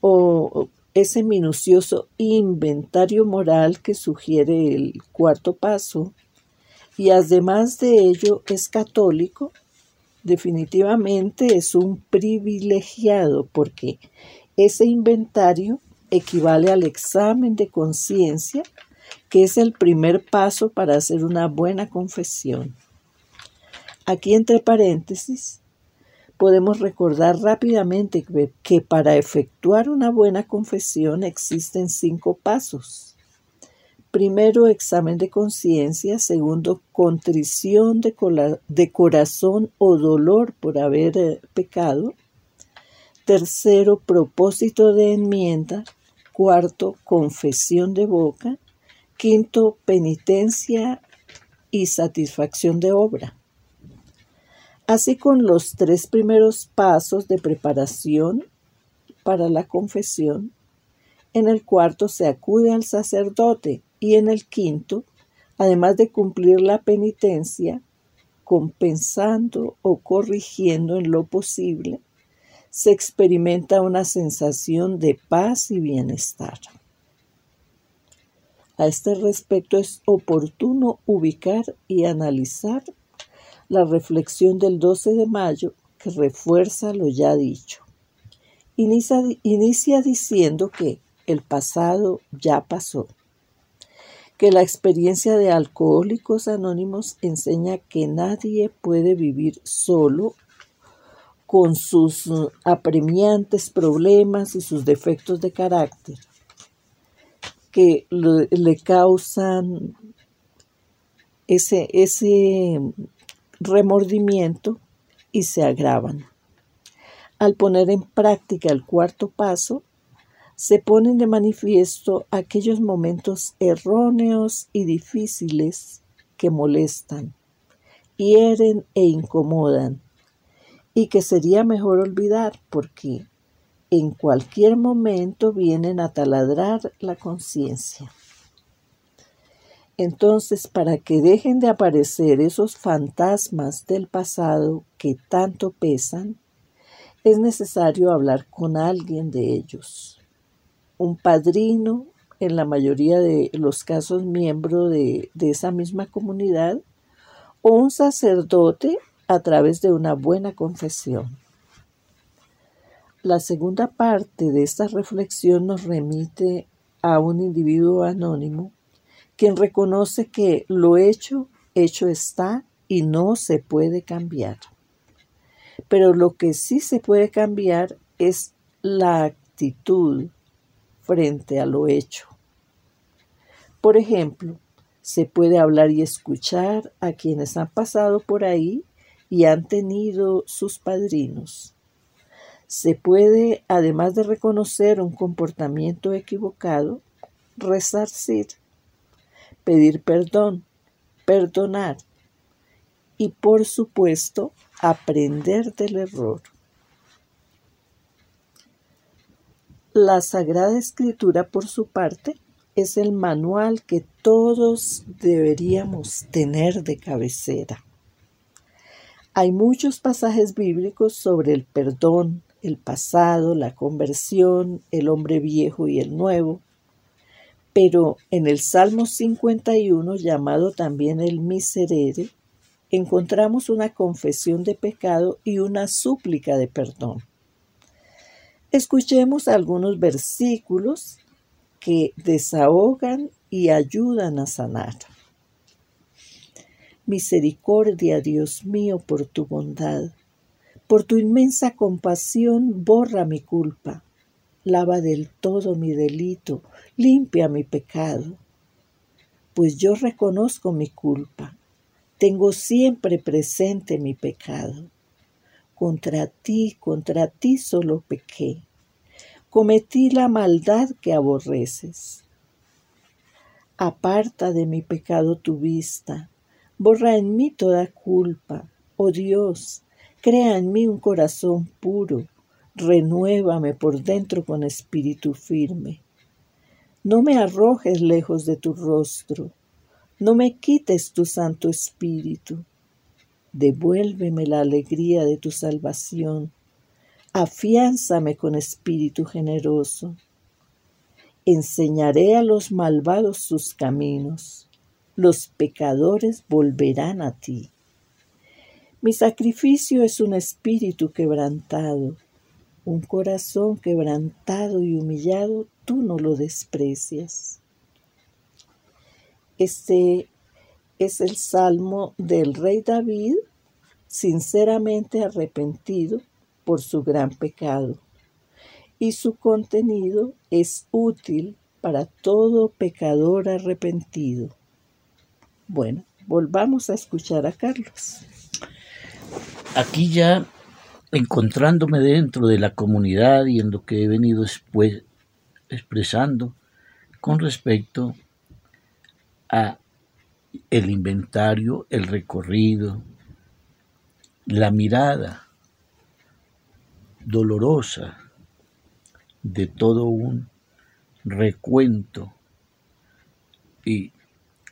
o ese minucioso inventario moral que sugiere el cuarto paso, y además de ello es católico, definitivamente es un privilegiado porque ese inventario equivale al examen de conciencia, que es el primer paso para hacer una buena confesión. Aquí entre paréntesis, podemos recordar rápidamente que, para efectuar una buena confesión existen cinco pasos. Primero, examen de conciencia. Segundo, contrición de, corazón o dolor por haber eh, pecado. Tercero, propósito de enmienda. Cuarto, confesión de boca. Quinto, penitencia y satisfacción de obra. Así con los tres primeros pasos de preparación para la confesión, en el cuarto se acude al sacerdote y en el quinto, además de cumplir la penitencia, compensando o corrigiendo en lo posible, se experimenta una sensación de paz y bienestar. A este respecto es oportuno ubicar y analizar la reflexión del 12 de mayo que refuerza lo ya dicho. Inicia, inicia diciendo que el pasado ya pasó, que la experiencia de alcohólicos anónimos enseña que nadie puede vivir solo con sus uh, apremiantes problemas y sus defectos de carácter que le, causan ese, ese remordimiento y se agravan. Al poner en práctica el cuarto paso, se ponen de manifiesto aquellos momentos erróneos y difíciles que molestan, hieren e incomodan, y que sería mejor olvidar porque en cualquier momento vienen a taladrar la conciencia. Entonces, para que dejen de aparecer esos fantasmas del pasado que tanto pesan, es necesario hablar con alguien de ellos. Un padrino, en la mayoría de los casos miembro de, de esa misma comunidad, o un sacerdote a través de una buena confesión. La segunda parte de esta reflexión nos remite a un individuo anónimo quien reconoce que lo hecho, hecho está y no se puede cambiar. Pero lo que sí se puede cambiar es la actitud frente a lo hecho. Por ejemplo, se puede hablar y escuchar a quienes han pasado por ahí y han tenido sus padrinos. Se puede, además de reconocer un comportamiento equivocado, resarcir pedir perdón, perdonar y por supuesto aprender del error. La Sagrada Escritura, por su parte, es el manual que todos deberíamos tener de cabecera. Hay muchos pasajes bíblicos sobre el perdón, el pasado, la conversión, el hombre viejo y el nuevo, pero en el Salmo 51, llamado también el Miserere, encontramos una confesión de pecado y una súplica de perdón. Escuchemos algunos versículos que desahogan y ayudan a sanar. Misericordia, Dios mío, por tu bondad. Por tu inmensa compasión, borra mi culpa. Lava del todo mi delito, limpia mi pecado. Pues yo reconozco mi culpa. Tengo siempre presente mi pecado. Contra ti, contra ti solo pequé cometí la maldad que aborreces. Aparta de mi pecado tu vista, borra en mí toda culpa. Oh Dios, crea en mí un corazón puro, renuévame por dentro con espíritu firme. No me arrojes lejos de tu rostro, no me quites tu santo espíritu. Devuélveme la alegría de tu salvación afiánzame con espíritu generoso. Enseñaré a los malvados sus caminos, los pecadores volverán a ti. Mi sacrificio es un espíritu quebrantado, un corazón quebrantado y humillado, tú no lo desprecias. Este es el salmo del rey David, sinceramente arrepentido por su gran pecado y su contenido es útil para todo pecador arrepentido. Bueno, volvamos a escuchar a Carlos. Aquí ya encontrándome dentro de la comunidad y en lo que he venido expresando con respecto a el inventario, el recorrido, la mirada dolorosa de todo un recuento y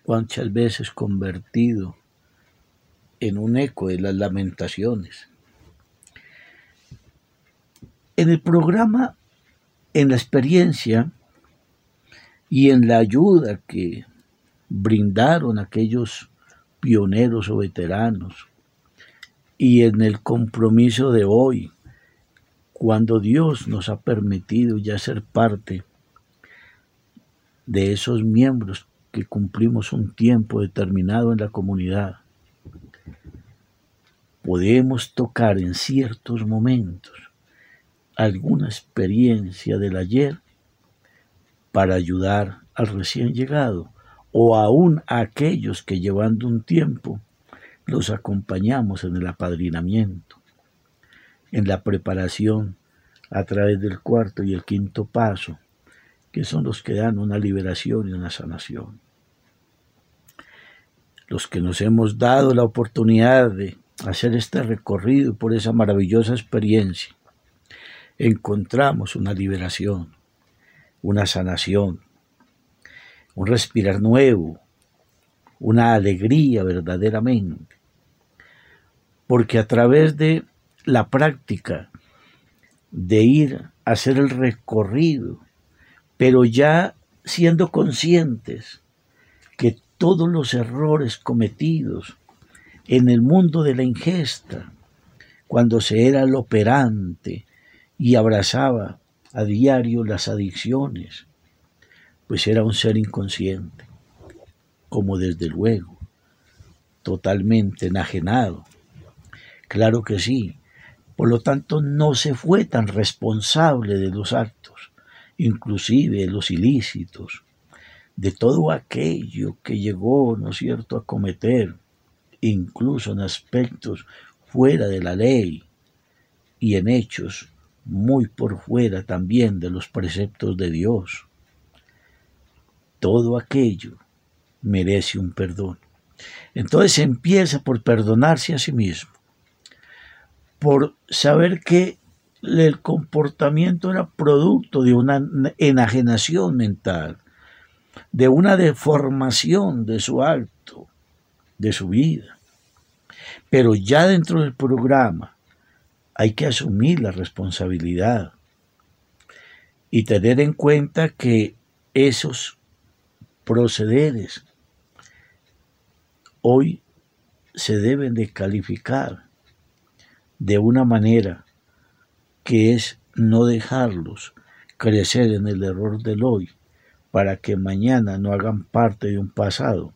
cuántas veces convertido en un eco de las lamentaciones. En el programa, en la experiencia y en la ayuda que brindaron aquellos pioneros o veteranos. Y en el compromiso de hoy cuando Dios nos ha permitido ya ser parte de esos miembros que cumplimos un tiempo determinado en la comunidad, podemos tocar en ciertos momentos alguna experiencia del ayer para ayudar al recién llegado o aún a aquellos que llevando un tiempo los acompañamos en el apadrinamiento en la preparación a través del cuarto y el quinto paso, que son los que dan una liberación y una sanación. Los que nos hemos dado la oportunidad de hacer este recorrido por esa maravillosa experiencia, encontramos una liberación, una sanación, un respirar nuevo, una alegría verdaderamente, porque a través de la práctica de ir a hacer el recorrido, pero ya siendo conscientes que todos los errores cometidos en el mundo de la ingesta, cuando se era el operante y abrazaba a diario las adicciones, pues era un ser inconsciente, como desde luego, totalmente enajenado. Claro que sí, por lo tanto, no se fue tan responsable de los actos, inclusive de los ilícitos, de todo aquello que llegó, ¿no es cierto?, a cometer, incluso en aspectos fuera de la ley y en hechos muy por fuera también de los preceptos de Dios. Todo aquello merece un perdón. Entonces empieza por perdonarse a sí mismo por saber que el comportamiento era producto de una enajenación mental, de una deformación de su acto, de su vida. Pero ya dentro del programa hay que asumir la responsabilidad y tener en cuenta que esos procederes hoy se deben de calificar de una manera que es no dejarlos crecer en el error del hoy para que mañana no hagan parte de un pasado,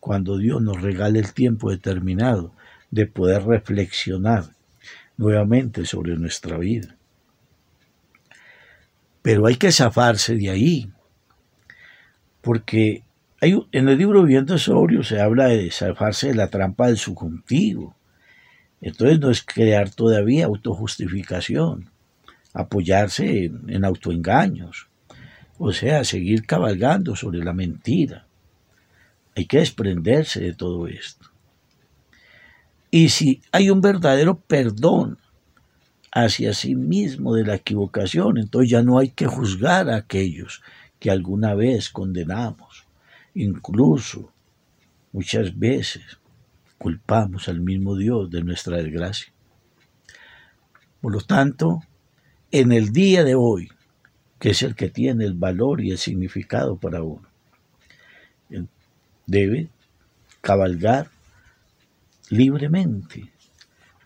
cuando Dios nos regale el tiempo determinado de poder reflexionar nuevamente sobre nuestra vida. Pero hay que zafarse de ahí, porque hay, en el libro Viviendo Sobrio se habla de zafarse de la trampa del subjuntivo. Entonces no es crear todavía autojustificación, apoyarse en, en autoengaños, o sea, seguir cabalgando sobre la mentira. Hay que desprenderse de todo esto. Y si hay un verdadero perdón hacia sí mismo de la equivocación, entonces ya no hay que juzgar a aquellos que alguna vez condenamos. Incluso muchas veces culpamos al mismo Dios de nuestra desgracia. Por lo tanto, en el día de hoy, que es el que tiene el valor y el significado para uno, debe cabalgar libremente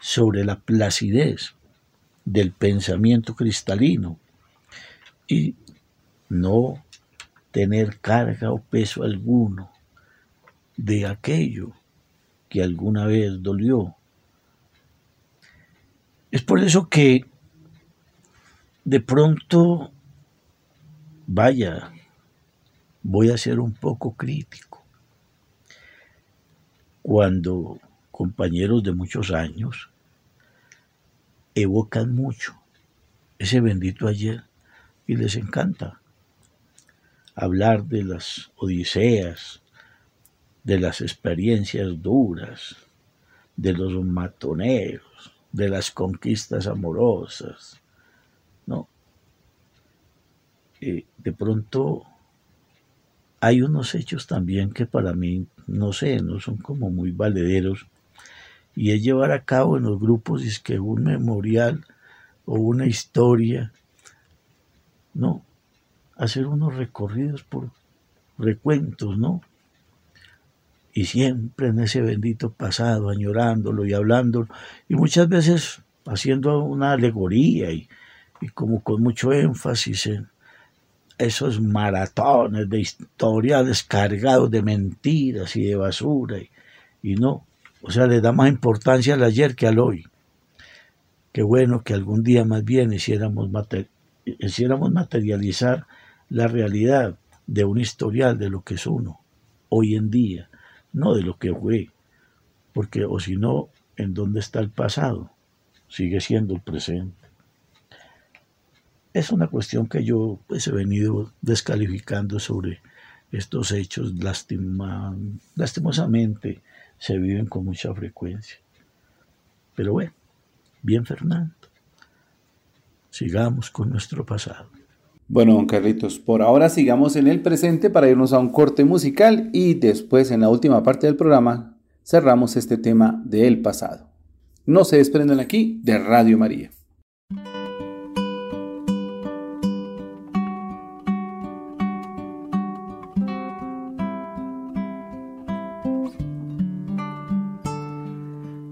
sobre la placidez del pensamiento cristalino y no tener carga o peso alguno de aquello que alguna vez dolió. Es por eso que de pronto, vaya, voy a ser un poco crítico. Cuando compañeros de muchos años evocan mucho ese bendito ayer y les encanta hablar de las odiseas, de las experiencias duras, de los matoneros, de las conquistas amorosas, ¿no? Eh, de pronto hay unos hechos también que para mí, no sé, no son como muy valederos, y es llevar a cabo en los grupos es que un memorial o una historia, no, hacer unos recorridos por recuentos, ¿no? y siempre en ese bendito pasado, añorándolo y hablándolo, y muchas veces haciendo una alegoría y, como con mucho énfasis en esos maratones de historia descargados de mentiras y de basura, y, no, o sea, le da más importancia al ayer que al hoy. Qué bueno que algún día más bien hiciéramos, hiciéramos materializar la realidad de un historial de lo que es uno hoy en día no de lo que fue, porque o si no, ¿en dónde está el pasado? Sigue siendo el presente. Es una cuestión que yo pues, he venido descalificando sobre estos hechos, lastimosamente se viven con mucha frecuencia. Pero bueno, bien Fernando, sigamos con nuestro pasado. Bueno, don Carlitos, por ahora sigamos en el presente para irnos a un corte musical y después en la última parte del programa cerramos este tema del pasado. No se desprendan aquí de Radio María.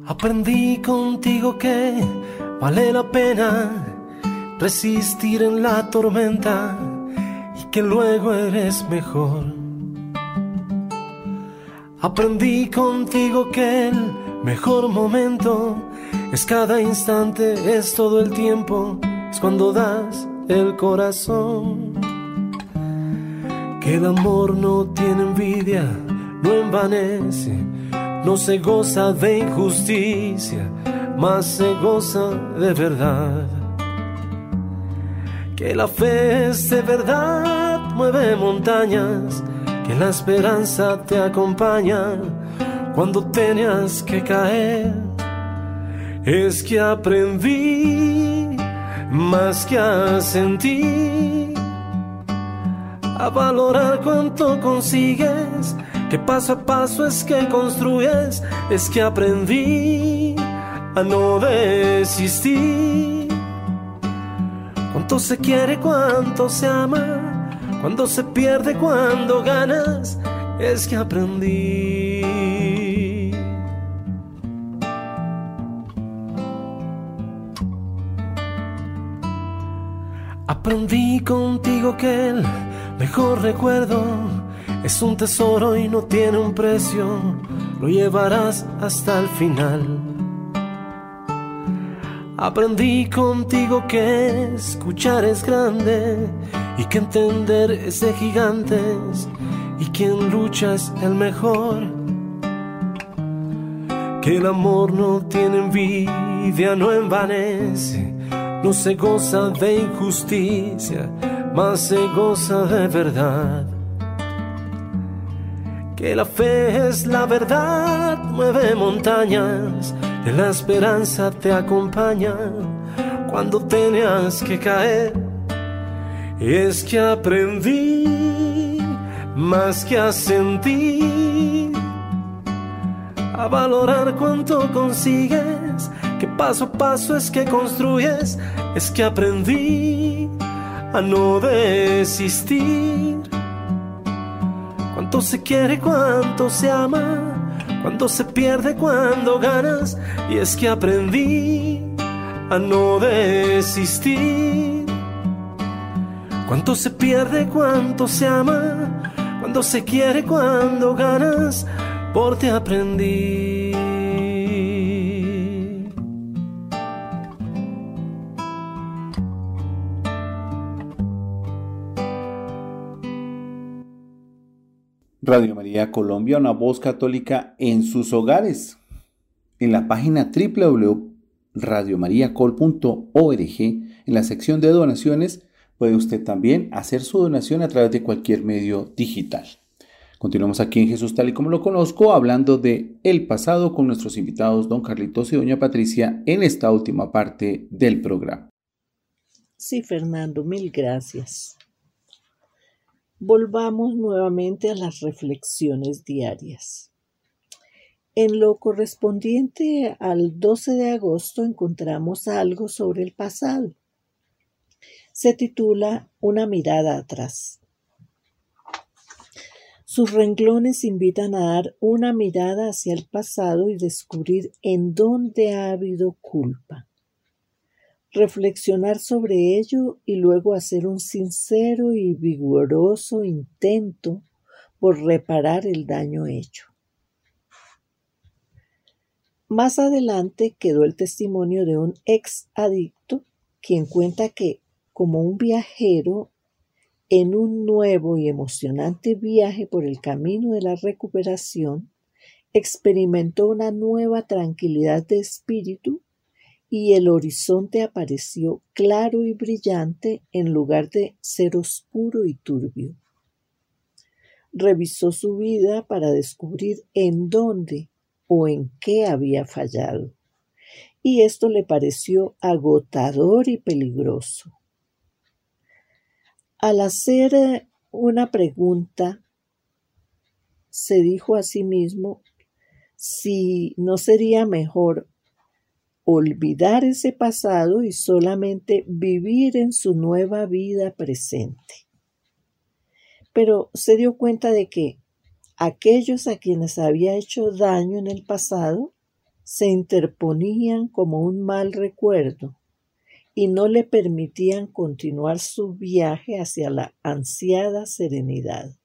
Aprendí contigo que vale la pena resistir en la tormenta y que luego eres mejor. Aprendí contigo que el mejor momento es cada instante, es todo el tiempo, es cuando das el corazón. Que el amor no tiene envidia, no envanece, no se goza de injusticia, más se goza de verdad que la fe es de verdad, mueve montañas, que la esperanza te acompaña cuando tenías que caer. Es que aprendí más que a sentir, a valorar cuánto consigues, que paso a paso es que construyes, es que aprendí a no desistir. Cuánto se quiere, cuánto se ama, cuando se pierde, cuando ganas, es que aprendí. Aprendí contigo que el mejor recuerdo es un tesoro y no tiene un precio, lo llevarás hasta el final. Aprendí contigo que escuchar es grande y que entender es de gigantes y quien lucha es el mejor. Que el amor no tiene envidia, no envanece no se goza de injusticia, más se goza de verdad. Que la fe es la verdad, mueve montañas, que la esperanza te acompaña cuando tenías que caer. Y es que aprendí más que a sentir, a valorar cuánto consigues que paso a paso es que construyes, es que aprendí a no desistir. Cuánto se quiere, cuánto se ama, cuánto se pierde, cuando ganas, y es que aprendí a no desistir. Cuánto se pierde, cuánto se ama, cuando se quiere, cuando ganas, por aprendí. Radio María Colombia, una voz católica en sus hogares. En la página www.radiomariacol.org, en la sección de donaciones, puede usted también hacer su donación a través de cualquier medio digital. Continuamos aquí en Jesús tal y como lo conozco, hablando de el pasado con nuestros invitados don Carlitos y doña Patricia en esta última parte del programa. Sí, Fernando, mil gracias. Volvamos nuevamente a las reflexiones diarias. En lo correspondiente al 12 de agosto encontramos algo sobre el pasado. Se titula Una mirada atrás. Sus renglones invitan a dar una mirada hacia el pasado y descubrir en dónde ha habido culpa reflexionar sobre ello y luego hacer un sincero y vigoroso intento por reparar el daño hecho. Más adelante quedó el testimonio de un ex adicto, quien cuenta que, como un viajero en un nuevo y emocionante viaje por el camino de la recuperación, experimentó una nueva tranquilidad de espíritu y el horizonte apareció claro y brillante en lugar de ser oscuro y turbio. Revisó su vida para descubrir en dónde o en qué había fallado, y esto le pareció agotador y peligroso. Al hacer eh, una pregunta, se dijo a sí mismo si no sería mejor olvidar ese pasado y solamente vivir en su nueva vida presente. Pero se dio cuenta de que aquellos a quienes había hecho daño en el pasado se interponían como un mal recuerdo y no le permitían continuar su viaje hacia la ansiada serenidad.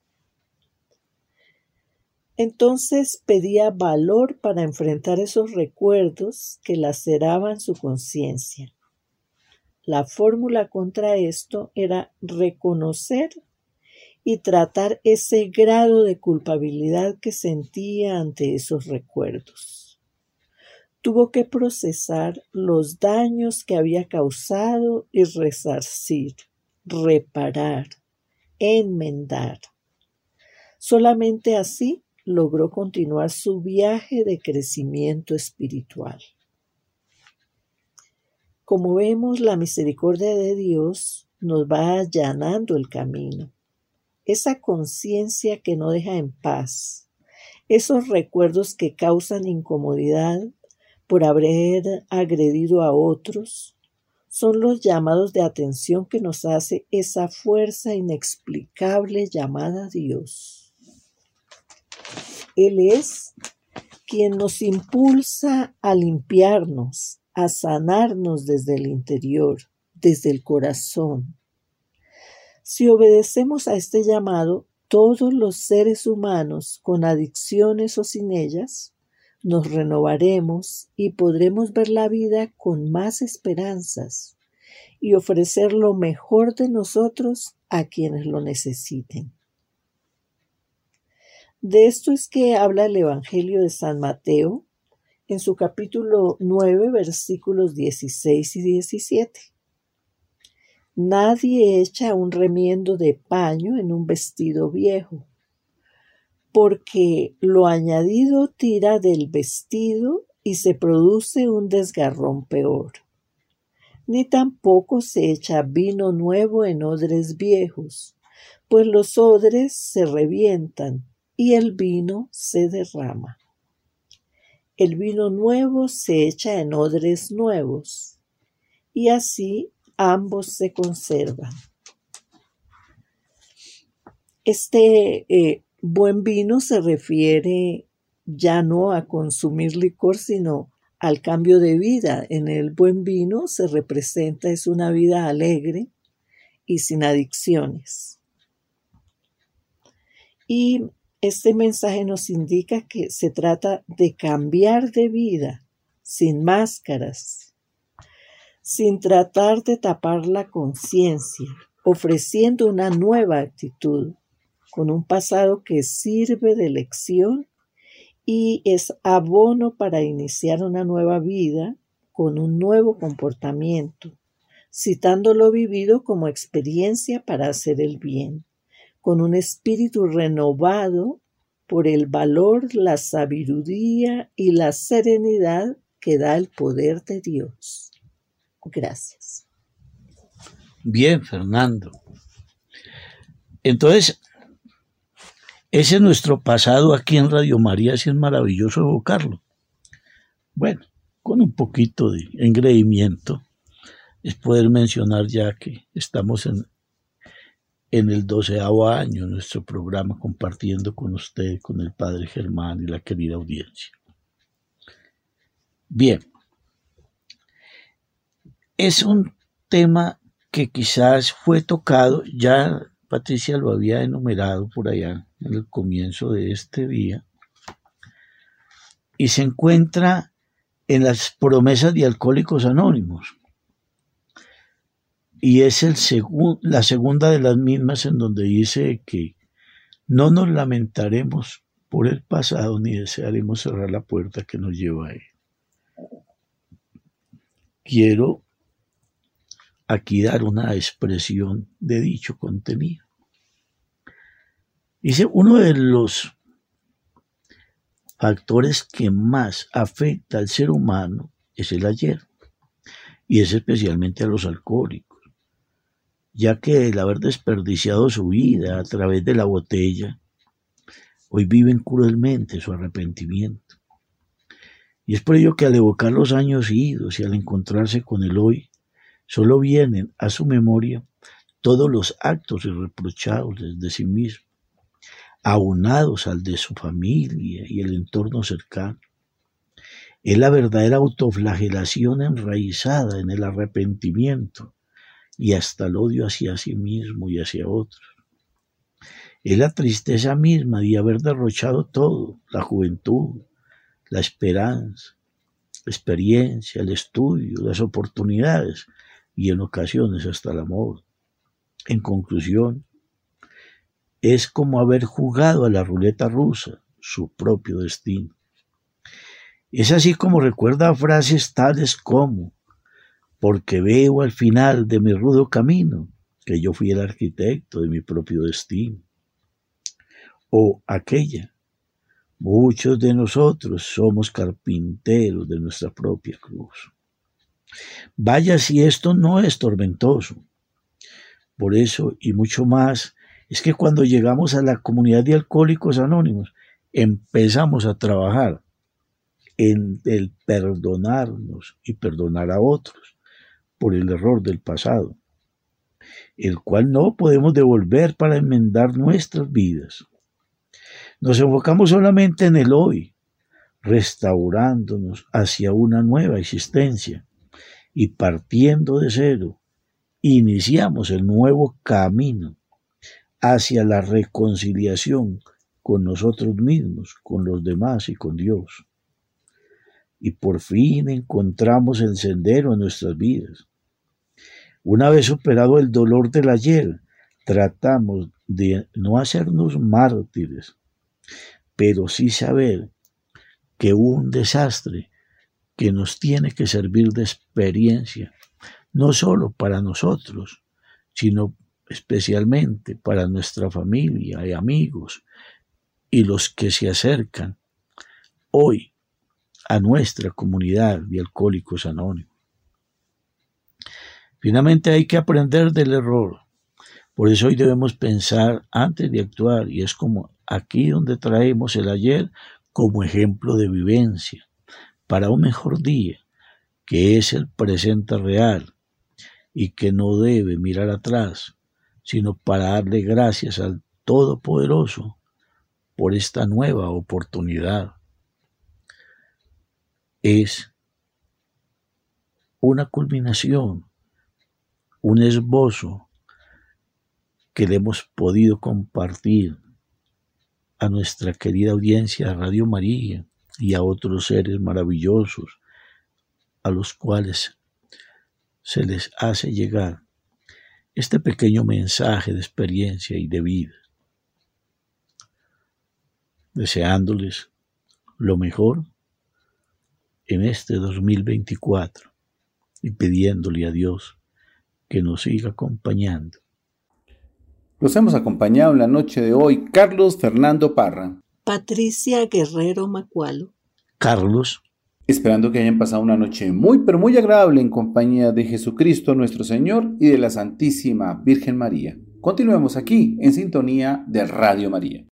Entonces pedía valor para enfrentar esos recuerdos que laceraban su conciencia. La fórmula contra esto era reconocer y tratar ese grado de culpabilidad que sentía ante esos recuerdos. Tuvo que procesar los daños que había causado y resarcir, reparar, enmendar. Solamente así logró continuar su viaje de crecimiento espiritual. Como vemos, la misericordia de Dios nos va allanando el camino. Esa conciencia que no deja en paz, esos recuerdos que causan incomodidad por haber agredido a otros, son los llamados de atención que nos hace esa fuerza inexplicable llamada Dios. Él es quien nos impulsa a limpiarnos, a sanarnos desde el interior, desde el corazón. Si obedecemos a este llamado, todos los seres humanos, con adicciones o sin ellas, nos renovaremos y podremos ver la vida con más esperanzas y ofrecer lo mejor de nosotros a quienes lo necesiten. De esto es que habla el Evangelio de San Mateo en su capítulo 9, versículos 16 y 17. Nadie echa un remiendo de paño en un vestido viejo, porque lo añadido tira del vestido y se produce un desgarrón peor. Ni tampoco se echa vino nuevo en odres viejos, pues los odres se revientan y el vino se derrama. El vino nuevo se echa en odres nuevos, y así ambos se conservan. Este eh, buen vino se refiere ya no a consumir licor, sino al cambio de vida. En el buen vino se representa es una vida alegre y sin adicciones. Y este mensaje nos indica que se trata de cambiar de vida sin máscaras, sin tratar de tapar la conciencia, ofreciendo una nueva actitud, con un pasado que sirve de lección y es abono para iniciar una nueva vida con un nuevo comportamiento, citando lo vivido como experiencia para hacer el bien con un espíritu renovado por el valor, la sabiduría y la serenidad que da el poder de Dios. Gracias. Bien, Fernando. Entonces, ese es nuestro pasado aquí en Radio María, así es maravilloso evocarlo. Bueno, con un poquito de engreimiento, es poder mencionar ya que estamos en en el doceavo año nuestro programa compartiendo con usted, con el Padre Germán y la querida audiencia. Bien, es un tema que quizás fue tocado, ya Patricia lo había enumerado por allá en el comienzo de este día, y se encuentra en las promesas de Alcohólicos Anónimos y es el la segunda de las mismas en donde dice que no nos lamentaremos por el pasado ni desearemos cerrar la puerta que nos lleva a él. Quiero aquí dar una expresión de dicho contenido. Dice, uno de los factores que más afecta al ser humano es el ayer, y es especialmente a los alcohólicos ya que el haber desperdiciado su vida a través de la botella, hoy viven cruelmente su arrepentimiento. Y es por ello que al evocar los años idos y al encontrarse con el hoy, solo vienen a su memoria todos los actos irreprochados de sí mismo, aunados al de su familia y el entorno cercano. Es la verdadera autoflagelación enraizada en el arrepentimiento y hasta el odio hacia sí mismo y hacia otros. Es la tristeza misma de haber derrochado todo, la juventud, la esperanza, la experiencia, el estudio, las oportunidades y en ocasiones hasta el amor. En conclusión, es como haber jugado a la ruleta rusa su propio destino. Es así como recuerda frases tales como porque veo al final de mi rudo camino que yo fui el arquitecto de mi propio destino. O aquella, muchos de nosotros somos carpinteros de nuestra propia cruz. Vaya si esto no es tormentoso. Por eso y mucho más, es que cuando llegamos a la comunidad de alcohólicos anónimos, empezamos a trabajar en el perdonarnos y perdonar a otros por el error del pasado, el cual no podemos devolver para enmendar nuestras vidas. Nos enfocamos solamente en el hoy, restaurándonos hacia una nueva existencia y partiendo de cero, iniciamos el nuevo camino hacia la reconciliación con nosotros mismos, con los demás y con Dios. Y por fin encontramos el sendero en nuestras vidas. Una vez superado el dolor del ayer, tratamos de no hacernos mártires, pero sí saber que un desastre que nos tiene que servir de experiencia, no solo para nosotros, sino especialmente para nuestra familia y amigos y los que se acercan hoy a nuestra comunidad de alcohólicos anónimos. Finalmente hay que aprender del error. Por eso hoy debemos pensar antes de actuar y es como aquí donde traemos el ayer como ejemplo de vivencia para un mejor día, que es el presente real y que no debe mirar atrás, sino para darle gracias al Todopoderoso por esta nueva oportunidad. Es una culminación, un esbozo que le hemos podido compartir a nuestra querida audiencia Radio María y a otros seres maravillosos a los cuales se les hace llegar este pequeño mensaje de experiencia y de vida, deseándoles lo mejor en este 2024 y pidiéndole a Dios que nos siga acompañando. Los hemos acompañado en la noche de hoy Carlos Fernando Parra, Patricia Guerrero Macualo, Carlos, esperando que hayan pasado una noche muy pero muy agradable en compañía de Jesucristo nuestro Señor y de la Santísima Virgen María. Continuemos aquí en sintonía de Radio María.